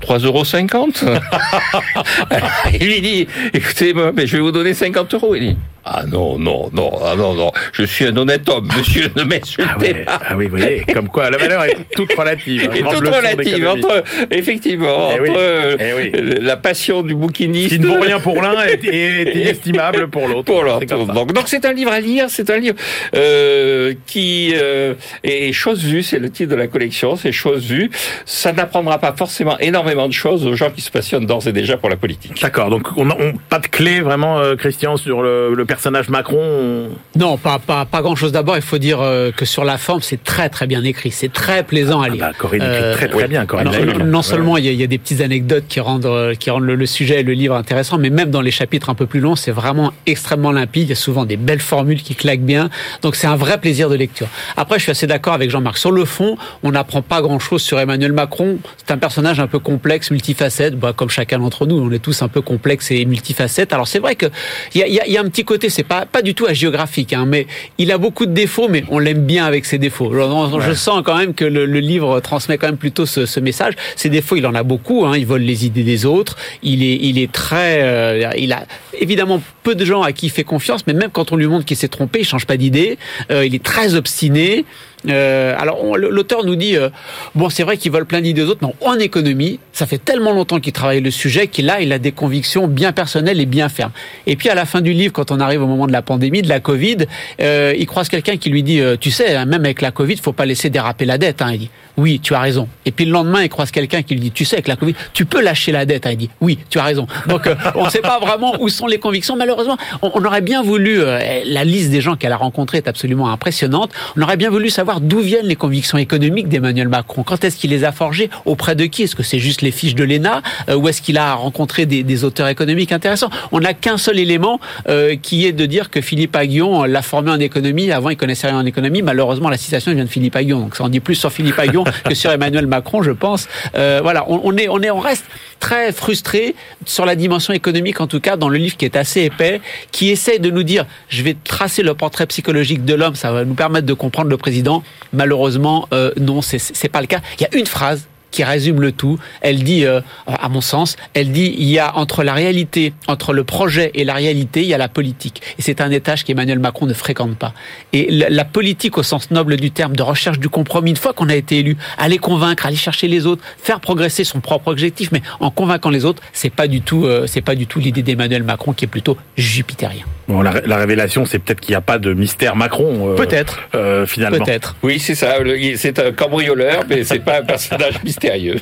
3,50 euros. *laughs* *laughs* il lui dit, écoutez, mais je vais vous donner 50 euros. Il dit, Ah non, non, non, ah non, non. Je suis un honnête homme, *laughs* monsieur, ne m'insultez Ah, pas. ah oui, vous voyez, comme quoi la valeur est toute relative. hein. *laughs* Et Grande toute relative entre, effectivement, Eh oui, entre euh, eh oui. la passion du bouquiniste. qui ne vaut rien pour l'un est, *laughs* est inestimable pour l'autre. Pour l'autre. Donc, donc c'est un livre à lire, c'est un livre euh, qui euh, est chose vue, c'est le titre de la collection, c'est chose vue. Ça n'apprendra pas forcément énormément de choses aux gens qui se passionnent d'ores et déjà pour la politique. D'accord, donc on n'a pas de clé vraiment, euh, Christian, sur le, le personnage Macron. on- Non, pas, pas, pas grand chose. D'abord, il faut dire euh, que sur la forme, c'est très très bien écrit. C'est très plaisant à Ah lire. bah, Corinne écrit Euh, très très bien, Corinne. non, seulement il y, a, il y a des petites anecdotes qui rendent, euh, qui rendent le, le sujet et le livre intéressant, mais même dans les chapitres un peu plus longs, c'est vraiment extrêmement limpide. Il y a souvent des belles formules qui claquent bien. Donc c'est un vrai plaisir de lecture. Après, je suis assez d'accord avec Jean-Marc. Sur le fond, on n'apprend pas grand-chose sur Emmanuel Macron. C'est un personnage un peu complexe, multifacette. Bah, comme chacun d'entre nous, on est tous un peu complexes et multifacettes. Alors c'est vrai que il y a, il y a- il y a un petit côté, c'est pas pas du tout hagiographique, hein, mais il a beaucoup de défauts, mais on l'aime bien avec ses défauts. Je, je sens quand même que le, le livre transmet quand même plutôt ce, ce message. Ses défauts, il en a beaucoup. Hein, il vole les idées des autres. Il est, il est très, euh, il a évidemment peu de gens à qui il fait confiance, mais même quand on lui montre qu'il s'est trompé, il change pas d'idée. Euh, il est très obstiné. Euh, alors l'auteur nous dit euh, bon c'est vrai qu'il vole plein d'idées aux autres, mais en économie, ça fait tellement longtemps qu'il travaille le sujet qu'il là il a des convictions bien personnelles et bien fermes. Et puis à la fin du livre, quand on arrive au moment de la pandémie, de la Covid, euh, il croise quelqu'un qui lui dit euh, tu sais hein, même avec la Covid, faut pas laisser déraper la dette. Hein. Il dit oui tu as raison. Et puis le lendemain il croise quelqu'un qui lui dit tu sais avec la Covid, tu peux lâcher la dette. Hein. Il dit oui tu as raison. Donc on ne sait pas vraiment où sont les convictions. Malheureusement, on, on aurait bien voulu la liste des gens qu'elle a rencontrés est absolument impressionnante. On aurait bien voulu savoir d'où viennent les convictions économiques d'Emmanuel Macron. Quand est-ce qu'il les a forgées? Auprès de qui? Est-ce que c'est juste les fiches de l'ENA? Euh, Ou est-ce qu'il a rencontré des, des auteurs économiques intéressants? On n'a qu'un seul élément euh, qui est de dire que Philippe Aguillon l'a formé en économie. Avant, il connaissait rien en économie. Malheureusement, la citation vient de Philippe Aguillon. Donc ça en dit plus sur Philippe Aguillon *laughs* que sur Emmanuel Macron, je pense. Euh, voilà, on, on est, on est, on reste très frustré sur la dimension économique, en tout cas dans le livre qui est assez épais, qui essaie de nous dire, je vais tracer le portrait psychologique de l'homme, ça va nous permettre de comprendre le président. Malheureusement, euh, non, c'est pas le cas. Il y a une phrase qui résume le tout. Elle dit, euh, à mon sens, elle dit, il y a entre la réalité, entre le projet et la réalité, il y a la politique. Et c'est un étage qu'Emmanuel Macron ne fréquente pas. Et la, politique au sens noble du terme, de recherche du compromis, une fois qu'on a été élu, aller convaincre, aller chercher les autres, faire progresser son propre objectif, mais en convainquant les autres, c'est pas du tout, euh, c'est pas du tout l'idée d'Emmanuel Macron qui est plutôt jupitérien. Bon, la, la révélation, c'est peut-être qu'il n'y a pas de mystère Macron. euh, Peut-être. euh, finalement. Peut-être. Oui, c'est ça. C'est un cambrioleur, mais c'est pas un personnage *laughs* mystérieux.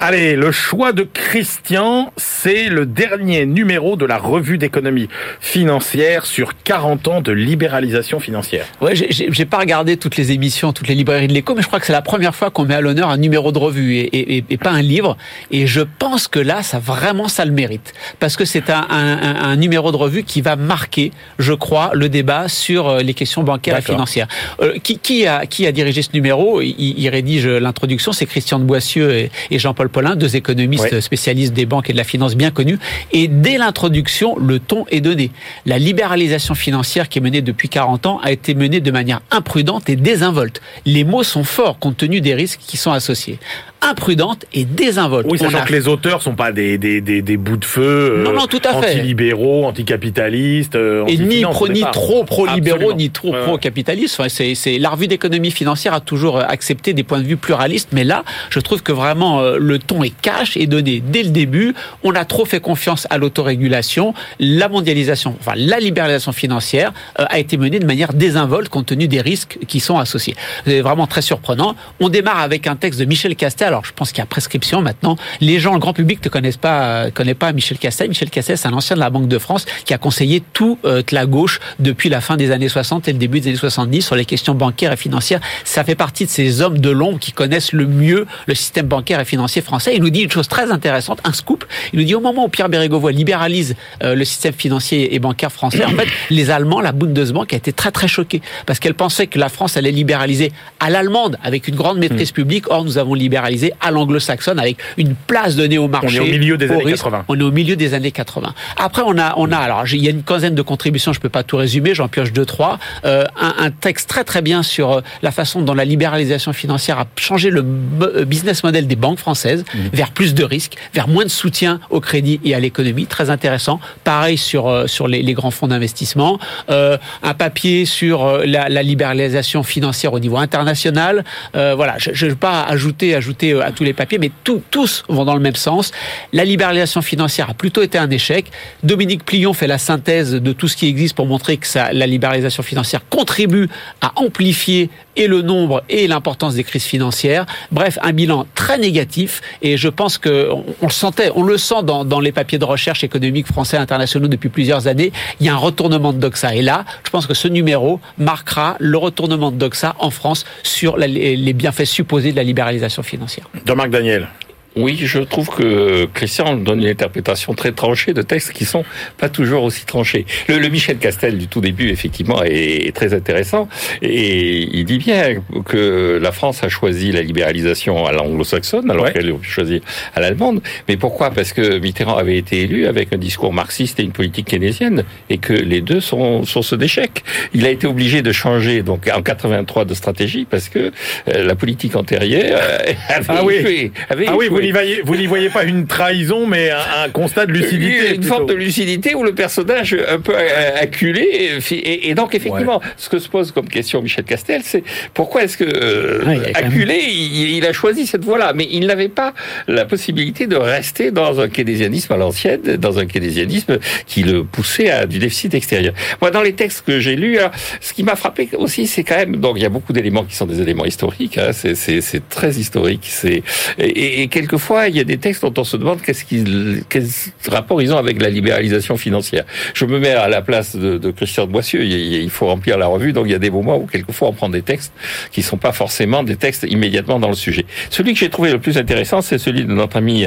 Allez, le choix de Christian, c'est le dernier numéro de la revue d'économie financière sur 40 ans de libéralisation financière. Ouais, j'ai- pas regardé toutes les émissions, toutes les librairies de l'écho, mais je crois que c'est la première fois qu'on met à l'honneur un numéro de revue et, et- et- et pas un livre. Et je pense que là, ça vraiment ça le mérite, parce que c'est un, un- un- un numéro de revue qui va marquer, je crois, le débat sur euh, les questions bancaires et financières. Euh, qui, qui a qui a dirigé ce numéro? Il, il rédige l'introduction, c'est Christian de Boissieu et, et Jean-Paul Paulin, deux économistes spécialistes des banques et de la finance bien connus. Et dès l'introduction, le ton est donné. La libéralisation financière qui est menée depuis 40 ans a été menée de manière imprudente et désinvolte. Les mots sont forts compte tenu des risques qui sont associés. Imprudente et désinvolte. Oui, sachant a- que les auteurs sont pas des, des, des, des bouts de feu euh, Non, non, tout à fait. anti-libéraux, anticapitalistes. euh, et ni pro trop pro-libéraux ni trop Ouais, pro-capitalistes. Enfin, c'est, c'est la revue d'économie financière a toujours euh, accepté des points de vue pluralistes, mais là, je trouve que vraiment euh, le ton est cash et donné dès le début. On a trop fait confiance à l'autorégulation, la mondialisation, enfin la libéralisation financière euh, a été menée de manière désinvolte compte tenu des risques qui sont associés. C'est vraiment très surprenant. On démarre avec un texte de Michel Castel. Alors, je pense qu'il y a prescription maintenant. Les gens, le grand public ne connaissent pas, euh, connaît pas Michel Castel. Michel Castel, c'est un ancien de la Banque de France qui a conseillé toute la gauche depuis la fin des années 60 et le début des années 70 sur les questions bancaires et financières. Ça fait partie de ces hommes de l'ombre qui connaissent le mieux le système bancaire et financier français. Il nous dit une chose très intéressante, un scoop. Il nous dit au moment où Pierre Bérégovoy libéralise euh, le système financier et bancaire français, en fait, *clears throat* les Allemands, la Bundesbank a été très très choquée parce qu'elle pensait que la France allait libéraliser à l'allemande avec une grande maîtrise publique. Or, nous avons libéralisé à l'anglo-saxonne avec une place donnée au marché. On est au milieu des années risque. 80. On est au milieu des années 80. Après, on a, on a alors il y a une quinzaine de contributions. Je peux pas tout résumer. J'en pioche deux trois. Euh, un, un, texte très très bien sur euh, la façon dont la libéralisation financière a changé le euh, business model des banques françaises mmh. vers plus de risques, vers moins de soutien au crédit et à l'économie. Très intéressant. Pareil sur euh, sur les, les, grands fonds d'investissement. Euh, un papier sur la, la, libéralisation financière au niveau international. voilà. Je ne vais pas ajouter ajouter à tous les papiers, mais tout, tous vont dans le même sens. La libéralisation financière a plutôt été un échec. Dominique Plion fait la synthèse de tout ce qui existe pour montrer que ça, la libéralisation financière contribue à amplifier et le nombre et l'importance des crises financières. Bref, un bilan très négatif et je pense que on, le sentait, on le sent dans, dans, les papiers de recherche économique français et internationaux depuis plusieurs années. Il y a un retournement de Doxa et là, je pense que ce numéro marquera le retournement de Doxa en France sur les bienfaits supposés de la libéralisation financière. Daniel. Oui, je trouve que Christian donne une interprétation très tranchée de textes qui sont pas toujours aussi tranchés. Le, le Michel Castel du tout début, effectivement, est, est, très intéressant et il dit bien que la France a choisi la libéralisation à l'anglo-saxonne alors ouais. qu'elle a choisi à l'allemande. Mais pourquoi? Parce que Mitterrand avait été élu avec un discours marxiste et une politique keynésienne et que les deux sont source d'échec. Il a été obligé de changer donc en 83 de stratégie parce que euh, la politique antérieure euh, *laughs* avait ah oui. Avait ah oui, n'y voyez, vous n'y voyez pas une trahison, mais un, un constat de lucidité. Une plutôt. forme de lucidité où le personnage un peu acculé. Et, et donc, effectivement, ouais. ce que se pose comme question Michel Castel, c'est pourquoi est-ce que euh, ouais, acculé, même... il, il, a choisi cette voie-là, mais il n'avait pas la possibilité de rester dans un keynésianisme à l'ancienne, dans un keynésianisme qui le poussait à du déficit extérieur. Moi, dans les textes que j'ai lus, alors, ce qui m'a frappé aussi, c'est quand même, donc il y a beaucoup d'éléments qui sont des éléments historiques, hein, c'est très historique, c'est et, et quelquefois il y a des textes dont on se demande qu'est-ce qu'ils quel rapport ils ont avec la libéralisation financière. Je me mets à la place de, de Christian de Boissieu, il, il, faut remplir la revue, donc il y a des moments où quelquefois on prend des textes qui sont pas forcément des textes immédiatement dans le sujet. Celui que j'ai trouvé le plus intéressant, c'est celui de notre ami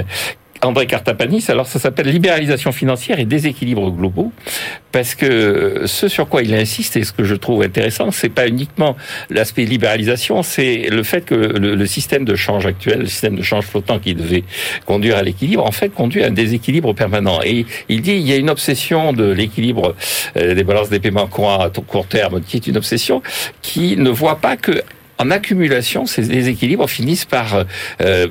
André Cartapanis, alors ça s'appelle libéralisation financière et déséquilibre globaux, parce que ce sur quoi il insiste et ce que je trouve intéressant, c'est pas uniquement l'aspect libéralisation, c'est le fait que le, système de change actuel, le système de change flottant qui devait conduire à l'équilibre, en fait conduit à un déséquilibre permanent. Et il dit il y a une obsession de l'équilibre des balances des paiements courants à court terme, qui est une obsession qui ne voit pas que en accumulation, ces déséquilibres finissent par euh,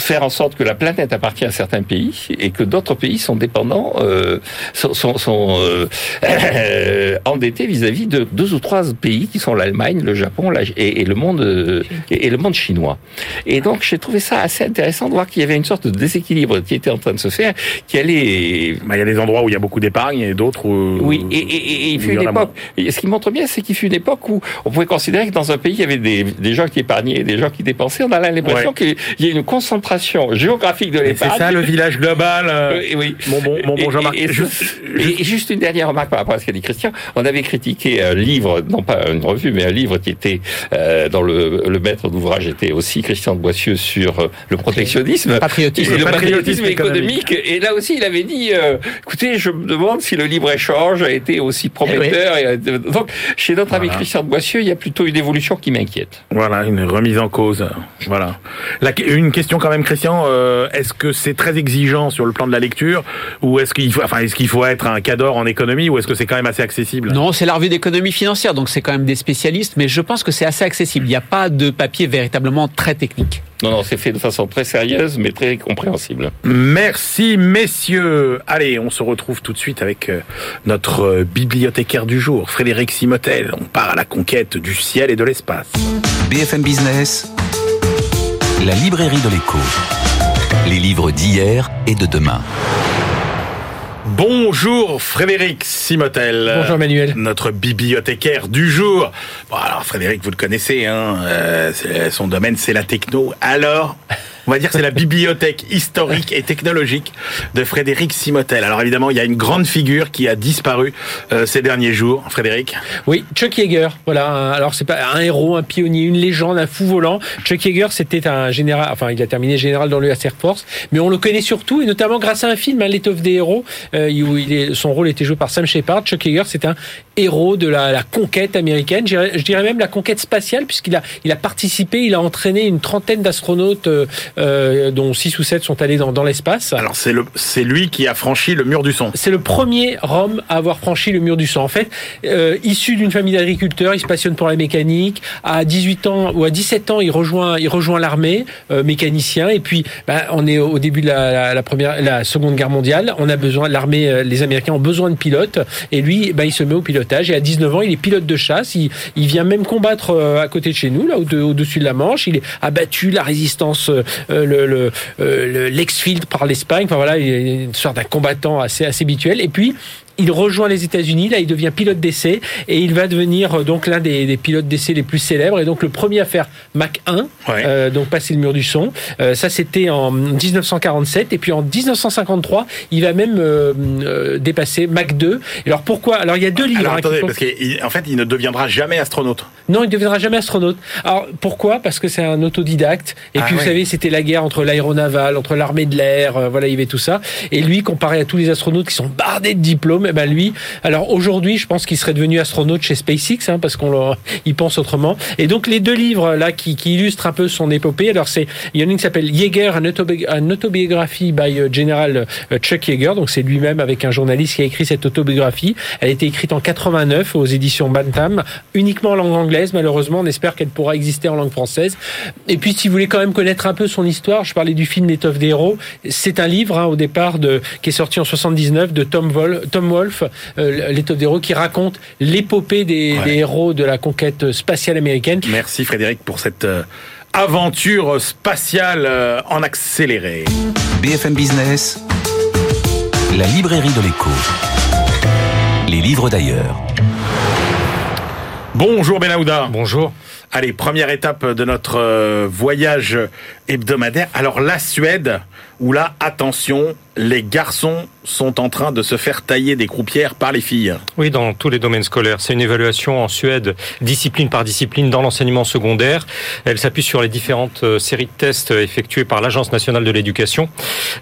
faire en sorte que la planète appartient à certains pays et que d'autres pays sont dépendants, euh, sont, sont, sont euh, *coughs* endettés vis-à-vis -vis de deux ou trois pays qui sont l'Allemagne, le Japon la, et, et, le monde euh, et, et, le monde chinois. Et donc j'ai trouvé ça assez intéressant de voir qu'il y avait une sorte de déséquilibre qui était en train de se faire, qui allait. Bah, il y a des endroits où il y a beaucoup d'épargne et d'autres où. Oui, et, et il fut une époque. Ce qui montre bien, c'est qu'il fut une époque où on pouvait considérer que dans un pays il y avait des, des gens qui épargnaient et des gens qui dépensaient. On a l'impression ouais. qu'il y a une concentration géographique de l'épargne. C'est ça le village global. Euh, oui. Mon bon, mon bon Jean-Marc. *laughs* Et, et, juste une dernière remarque par rapport à ce qu'a dit Christian. On avait critiqué un livre, non pas une revue, mais un livre qui était euh, dans le, le maître d'ouvrage était aussi Christian de Boissieu sur euh, le protectionnisme, le patriotisme, et le patriotisme, patriotisme économique. économique. Et là aussi, il avait dit, euh, écoutez, je me demande si le libre échange a été aussi prometteur. Eh oui. et, donc, chez notre voilà. ami Christian de Boissieu, il y a plutôt une évolution qui m'inquiète. Voilà, une remise en cause. Voilà. La, une question quand même, Christian. Euh, est-ce que c'est très exigeant sur le plan de la lecture ou est-ce qu'il faut, enfin, est-ce qu'il faut être un cador en économie ou est-ce que c'est quand même assez accessible? Non, c'est la revue d'économie financière, donc c'est quand même des spécialistes, mais je pense que c'est assez accessible. Il n'y a pas de papier véritablement très technique. Non, non, c'est fait de façon très sérieuse, mais très compréhensible. Merci, messieurs. Allez, on se retrouve tout de suite avec euh, notre bibliothécaire du jour, Frédéric Simotel. On part à la conquête du ciel et de l'espace. BFM Business, la librairie de l'écho. Les livres d'hier et de demain. Bonjour Frédéric Simotel. Bonjour Manuel. Notre bibliothécaire du jour. Bon alors Frédéric, vous le connaissez, hein, euh, son domaine c'est la techno. Alors, on va dire c'est la bibliothèque historique et technologique de Frédéric Simotel. Alors évidemment, il y a une grande figure qui a disparu euh, ces derniers jours. Frédéric? Oui, Chuck Yeager. Voilà. Alors c'est pas un héros, un pionnier, une légende, un fou volant. Chuck Yeager, c'était un général. Enfin, il a terminé général dans le Air Force, mais on le connaît surtout et notamment grâce à un film, hein, L'étoffe des héros, euh, où il est, son rôle était joué par Sam Shepard. Chuck Yeager, c'est un héros de la, la conquête américaine. Je dirais, je dirais, même la conquête spatiale, puisqu'il a, il a participé, il a entraîné une trentaine d'astronautes. Euh, dont 6 ou 7 sont allés dans, dans l'espace. Alors c'est le c'est lui qui a franchi le mur du son. C'est le premier homme à avoir franchi le mur du son. En fait, euh, issu d'une famille d'agriculteurs, il se passionne pour la mécanique. À 18 ans ou à 17 ans, il rejoint, il rejoint l'armée, euh, mécanicien. Et puis, bah, on est au début de la, la, la première, la Seconde Guerre mondiale. On a besoin, l'armée, euh, les Américains ont besoin de pilotes. Et lui, bah, il se met au pilotage. Et à 19 ans, il est pilote de chasse. Il, il vient même combattre euh, à côté de chez nous, là, au- au-dessus de la Manche. Il est abattu la résistance, euh, le, le, euh, le- l'ex-field par l'Espagne. Enfin voilà, il est une sorte d'un combattant assez, assez habituel. Et puis, il rejoint les États-Unis, là il devient pilote d'essai et il va devenir euh, donc l'un des, des pilotes d'essai les plus célèbres et donc le premier à faire Mach 1, Ouais. euh, donc passer le mur du son. Euh, ça c'était en 1947 et puis en 1953 il va même euh, euh, dépasser Mach 2. Et alors pourquoi? Alors il y a deux livres. Alors hein, attendez, font- parce qu'en fait il ne deviendra jamais astronaute. non, il ne deviendra jamais astronaute. Alors pourquoi? Parce que c'est un autodidacte. Et Ah puis vous savez, c'était la guerre entre l'aéronaval, entre l'armée de l'air, euh, voilà, il y avait tout ça. Et lui, comparé à tous les astronautes qui sont bardés de diplômes, eh ben lui, alors aujourd'hui, je pense qu'il serait devenu astronaute chez SpaceX, hein, parce qu'on il pense autrement. Et donc les deux livres là qui, qui illustrent un peu son épopée. Alors c'est il y qui s'appelle Yeager, un, autobi- un autobiographie by euh, General euh, Chuck Yeager. Donc c'est lui-même avec un journaliste qui a écrit cette autobiographie. Elle a été écrite en 89 aux éditions Bantam, uniquement en langue anglaise. Malheureusement, on espère qu'elle pourra exister en langue française. Et puis, si vous voulez quand même connaître un peu son histoire, je parlais du film L'étoffe des héros. C'est un livre hein, au départ de qui est sorti en 79 de Tom, Vol, Wolfe, euh, L'étoffe des héros, qui raconte l'épopée des, Ouais. des héros de la conquête spatiale américaine. Merci Frédéric pour cette euh, aventure spatiale euh, en accéléré. BFM Business, la librairie de l'écho. Les livres d'ailleurs. Bonjour Benahouda. Bonjour. Allez, première étape de notre euh, voyage hebdomadaire. Alors la Suède, où là, attention, les garçons sont en train de se faire tailler des croupières par les filles. Oui, dans tous les domaines scolaires. C'est une évaluation en Suède, discipline par discipline, dans l'enseignement secondaire. Elle s'appuie sur les différentes euh, séries de tests euh, effectuées par l'Agence nationale de l'éducation.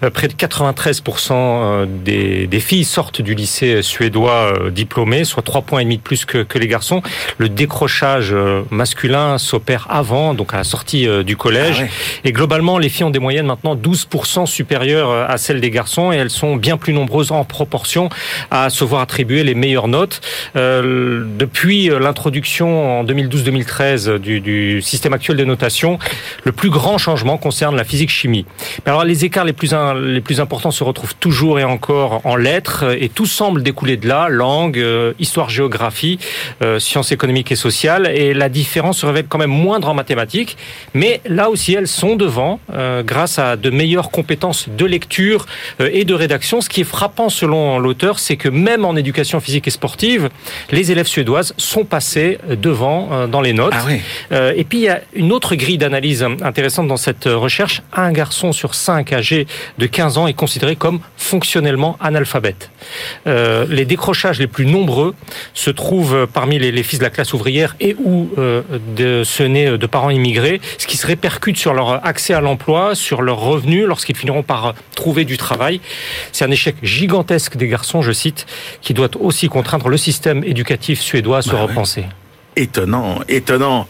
Euh, Près de 93% euh, des, des filles sortent du lycée suédois diplômées, soit 3 points et demi de plus que, que les garçons. Le décrochage masculin s'opère avant, donc à la sortie du collège. Ah ouais. Et globalement, les filles ont des moyennes maintenant 12% supérieures euh, à celles des garçons et elles sont bien plus nombreuses en proportion à se voir attribuer les meilleures notes. Euh, depuis euh, l'introduction en 2012-2013 du, du système actuel de notation, le plus grand changement concerne la physique-chimie. Alors les écarts les plus, les plus importants se retrouvent toujours et encore en lettres euh, et tout semble découler de là, langue, euh, histoire-géographie, euh, sciences économiques et sociales. Et la différence se révèle quand même moindre en mathématiques, mais là aussi elles sont devant euh, grâce à de meilleures compétences de lecture euh, et de rédaction. Ce qui est frappant selon l'auteur, c'est que même en éducation physique et sportive, les élèves suédoises sont passées devant euh, dans les notes. Ah oui. Et puis il y a une autre grille d'analyse intéressante dans cette recherche. Un garçon sur cinq âgé de 15 ans est considéré comme fonctionnellement analphabète. Les décrochages les plus nombreux se trouvent parmi les, les fils de la classe ouvrière et ou de ceux nés de parents immigrés, ce qui se répercute sur leur accès à l'emploi, sur leurs revenus lorsqu'ils finiront par trouver du travail. C'est un échec gigantesque des garçons, je cite, qui doit aussi contraindre le système éducatif suédois à se Bah ouais. Étonnant, étonnant.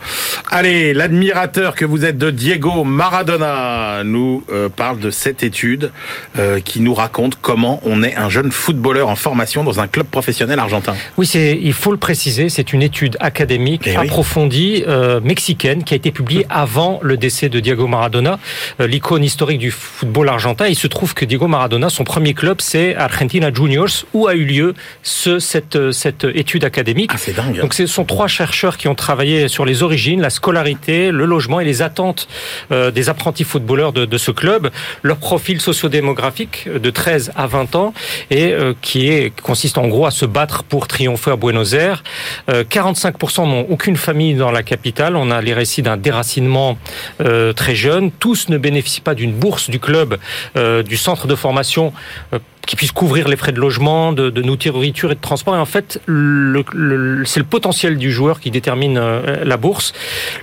Allez, l'admirateur que vous êtes de Diego Maradona nous euh, parle de cette étude euh, qui nous raconte comment on est un jeune footballeur en formation dans un club professionnel argentin. Oui, c'est, il faut le préciser, c'est une étude académique Eh oui. approfondie euh, mexicaine qui a été publiée avant le décès de Diego Maradona, l'icône historique du football argentin. Il se trouve que Diego Maradona, son premier club, c'est Argentina Juniors, où a eu lieu ce, cette, cette étude académique. Ah, c'est dingue. Donc ce sont trois chercheurs qui ont travaillé sur les origines, la scolarité, le logement et les attentes euh, des apprentis footballeurs de, ce club, leur profil sociodémographique euh, de 13 à 20 ans et euh, qui est qui consiste en gros à se battre pour triompher à Buenos Aires. Euh, 45% n'ont aucune famille dans la capitale. On a les récits d'un déracinement euh, très jeune. Tous ne bénéficient pas d'une bourse du club, euh, du centre de formation. Euh, qui puisse couvrir les frais de logement, de, de nourriture et de transport. Et en fait, le, le- c'est le potentiel du joueur qui détermine euh, la bourse.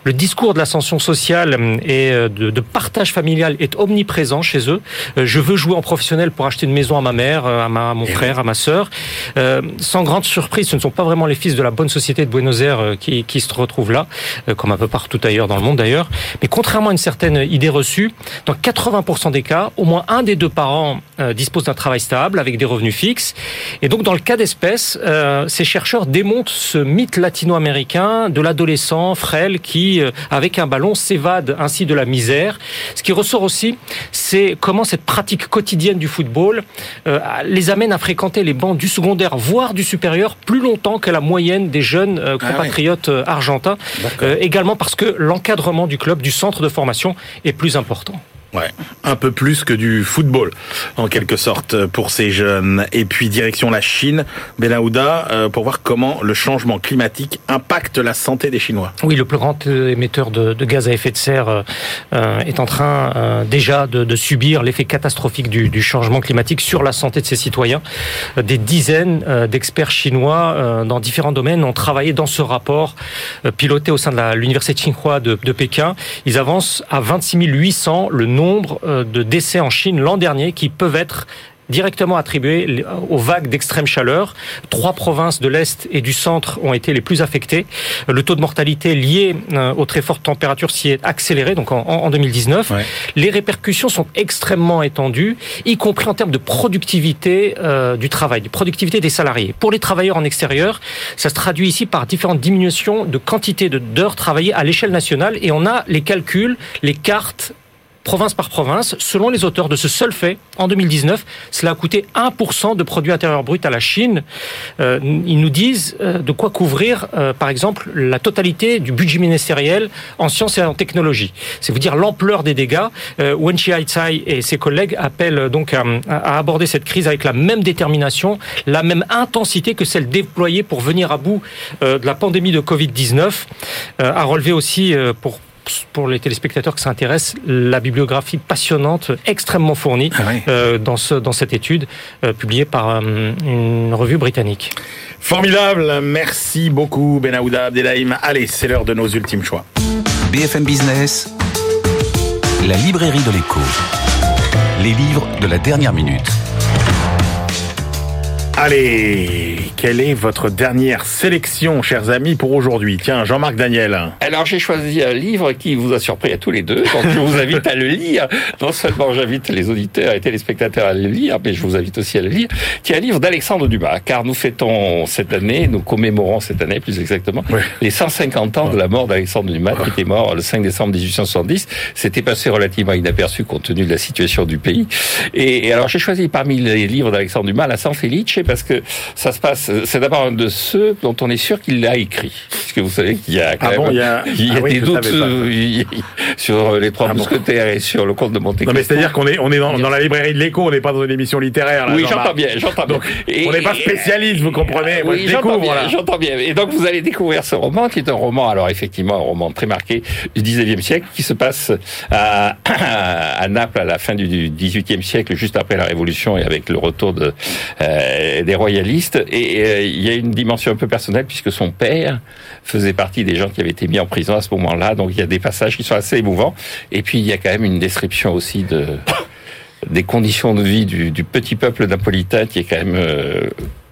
Le discours de l'ascension sociale et euh, de, de partage familial est omniprésent chez eux. Euh, Je veux jouer en professionnel pour acheter une maison à ma mère, euh, à, ma, à mon frère, à ma sœur. Euh, sans grande surprise, ce ne sont pas vraiment les fils de la bonne société de Buenos Aires euh, qui, qui se retrouvent là, euh, comme un peu partout ailleurs dans le monde d'ailleurs. Mais contrairement à une certaine idée reçue, dans 80% des cas, au moins un des deux parents euh, dispose d'un travail stable avec des revenus fixes. Et donc, dans le cas d'espèce, euh, ces chercheurs démontent ce mythe latino-américain de l'adolescent frêle qui, euh, avec un ballon, s'évade ainsi de la misère. Ce qui ressort aussi, c'est comment cette pratique quotidienne du football euh, les amène à fréquenter les bancs du secondaire, voire du supérieur, plus longtemps que la moyenne des jeunes Ah compatriotes euh, argentins. Également parce que l'encadrement du club, du centre de formation, est plus important. Ouais, un peu plus que du football, en quelque sorte, pour ces jeunes. Et puis direction la Chine, Benahouda, euh, pour voir comment le changement climatique impacte la santé des Chinois. Oui, le plus grand émetteur de, gaz à effet de serre euh, euh, est en train déjà de, subir l'effet catastrophique du, changement climatique sur la santé de ses citoyens. Des dizaines d'experts chinois dans différents domaines ont travaillé dans ce rapport piloté au sein de l'université Tsinghua de, de Pékin. Ils avancent à 26 800 le nombre euh, de décès en Chine l'an dernier qui peuvent être directement attribués aux vagues d'extrême chaleur. Trois provinces de l'Est et du centre ont été les plus affectées. Le taux de mortalité lié euh, aux très fortes températures s'y est accéléré, donc en, en 2019. Ouais. Les répercussions sont extrêmement étendues, y compris en termes de productivité euh, du travail, de productivité des salariés. Pour les travailleurs en extérieur, ça se traduit ici par différentes diminutions de quantité de- d'heures travaillées à l'échelle nationale et on a les calculs, les cartes province par province, selon les auteurs de ce seul fait, en 2019, cela a coûté 1% de produit intérieur brut à la Chine. Euh, ils nous disent euh, de quoi couvrir, euh, par exemple, la totalité du budget ministériel en sciences et en technologie. C'est vous dire l'ampleur des dégâts. Euh, Wen Chiai et ses collègues appellent euh, donc à, à aborder cette crise avec la même détermination, la même intensité que celle déployée pour venir à bout euh, de la pandémie de Covid-19. Euh, à relever aussi pour pour les téléspectateurs que ça intéresse, la bibliographie passionnante, extrêmement fournie Ah euh, dans, ce, dans cette étude euh, publiée par euh, une revue britannique. Formidable, merci beaucoup Benahouda Abdelhaim. Allez, c'est l'heure de nos ultimes choix. BFM Business, la librairie de l'écho. Les livres de la dernière minute. Allez, quelle est votre dernière sélection, chers amis, pour aujourd'hui? Tiens, Jean-Marc Daniel. Alors j'ai choisi un livre qui vous a surpris à tous les deux, donc je vous invite à le lire. Non seulement j'invite les auditeurs et téléspectateurs à le lire, mais je vous invite aussi à le lire, qui est un livre d'Alexandre Dumas, car nous fêtons cette année, nous commémorons cette année plus exactement, les 150 ans de la mort d'Alexandre Dumas, qui était mort le 5 décembre 1870. C'était passé relativement inaperçu compte tenu de la situation du pays. Et, et alors j'ai choisi parmi les livres d'Alexandre Dumas, La San Felice, parce que ça se passe, c'est d'abord un de ceux dont on est sûr qu'il l'a écrit. Puisque vous savez qu'il y a quand Ah même bon, il y a- il y a ah oui, des doutes euh, sur les trois Ah bon. mousquetaires et sur le comte de Monte Non mais c'est-à-dire qu'on est, on est dans, dans la librairie de l'écho, on n'est pas dans une émission littéraire. Là, Oui, j'entends bien, j'entends bien. Donc, Et- on n'est pas spécialiste, vous comprenez Moi, oui, je j'entends découvre, bien, là. j'entends bien. Et donc vous allez découvrir ce roman, qui est un roman, alors effectivement, un roman très marqué du 19e siècle, qui se passe à, *clears throat* à Naples à la fin du 18e siècle, juste après la Révolution et avec le retour de, euh, des royalistes. Et euh, il y a une dimension un peu personnelle, puisque son père faisait partie des gens qui avaient été mis en prison à ce moment-là. Donc il y a des passages qui sont assez émouvants. Et puis il y a quand même une description aussi de des conditions de vie du, du petit peuple napolitain qui est quand même euh,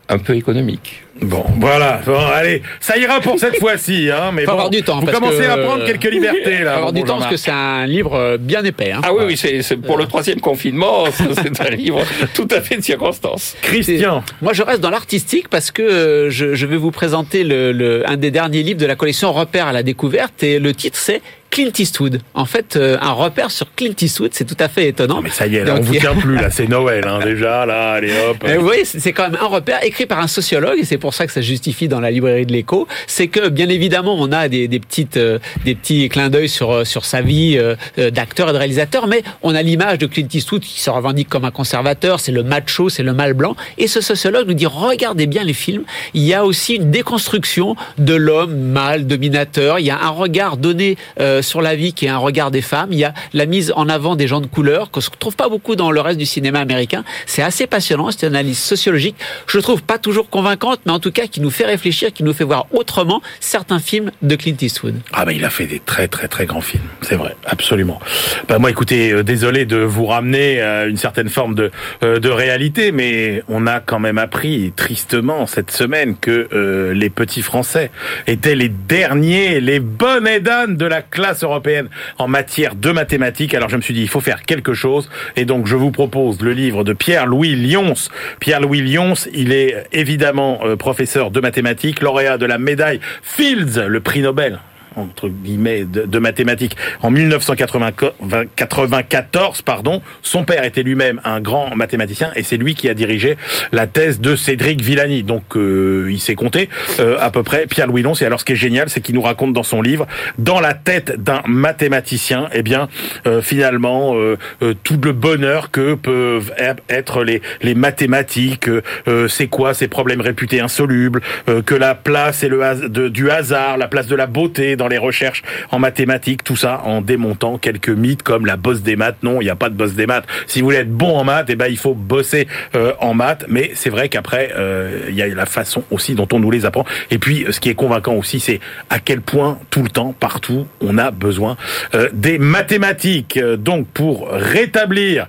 un peu économique. Bon, voilà. Bon, allez, ça ira pour cette fois-ci, hein. Mais Faut bon, avoir du temps, Vous parce commencez que- à prendre quelques libertés là. Faut avoir du temps parce que c'est un livre euh, bien épais. Hein. Ah oui, oui, c'est c'est pour le troisième confinement, *laughs* c'est un livre tout à fait de circonstance. Christian. Moi, je reste dans l'artistique parce que euh, je, je vais vous présenter le, le- un des derniers livres de la collection Repères à la découverte et le titre c'est Clint Eastwood. En fait, euh, un repère sur Clint Eastwood, c'est tout à fait étonnant. Non mais ça y est, là, Donc, on vous tient plus là, *laughs* c'est Noël hein, déjà là, allez hop. Mais vous voyez, c'est c'est quand même un repère écrit par un sociologue et c'est pour ça que ça justifie dans la librairie de l'écho. C'est que bien évidemment, on a des, des petites, euh, des petits clins d'œil sur euh, sur sa vie euh, euh, d'acteur et de réalisateur, mais on a l'image de Clint Eastwood qui se revendique comme un conservateur, c'est le macho, c'est le mâle blanc. Et ce sociologue nous dit regardez bien les films, il y a aussi une déconstruction de l'homme mâle dominateur. Il y a un regard donné euh, sur la vie qui est un regard des femmes. Il y a la mise en avant des gens de couleur que se trouve pas beaucoup dans le reste du cinéma américain. C'est assez passionnant. C'est une analyse sociologique. Je trouve pas toujours convaincante, mais en tout cas qui nous fait réfléchir, qui nous fait voir autrement certains films de Clint Eastwood. Ah ben il a fait des très très très grands films, c'est vrai, absolument. Ben moi écoutez, euh, désolé de vous ramener à une certaine forme de euh, de réalité, mais on a quand même appris tristement cette semaine que euh, les petits Français étaient les derniers, les bonnes d'âne de la classe européenne en matière de mathématiques. Alors je me suis dit il faut faire quelque chose et donc je vous propose le livre de Pierre-Louis Lyons. Pierre-Louis Lyons, il est évidemment euh, professeur de mathématiques, lauréat de la médaille Fields, le prix Nobel entre guillemets de, de mathématiques. En 1994 pardon son père était lui-même un grand mathématicien et c'est lui qui a dirigé la thèse de Cédric Villani. Donc euh, il s'est compté euh, à peu près. Pierre Louis et alors ce qui est génial c'est qu'il nous raconte dans son livre dans la tête d'un mathématicien eh bien euh, finalement euh, euh, tout le bonheur que peuvent être les les mathématiques euh, c'est quoi ces problèmes réputés insolubles que la place et le de, du hasard la place de la beauté dans les recherches en mathématiques, tout ça en démontant quelques mythes comme la bosse des maths. Non, il n'y a pas de bosse des maths. Si vous voulez être bon en maths, eh ben il faut bosser euh, en maths. Mais c'est vrai qu'après, euh, il y a la façon aussi dont on nous les apprend. Et puis, ce qui est convaincant aussi, c'est à quel point tout le temps, partout, on a besoin euh, des mathématiques. Donc, pour rétablir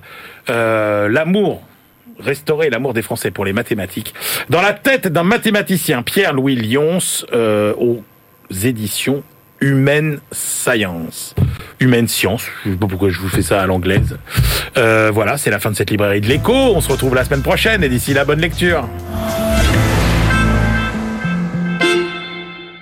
euh, l'amour restaurer l'amour des Français pour les mathématiques. Dans la tête d'un mathématicien, Pierre-Louis Lyons, euh, aux éditions Humaine Science. Humaine Science, je sais pas pourquoi je vous fais ça à l'anglaise. Euh, voilà, c'est la fin de cette librairie de l'écho. On se retrouve la semaine prochaine et d'ici là, bonne lecture.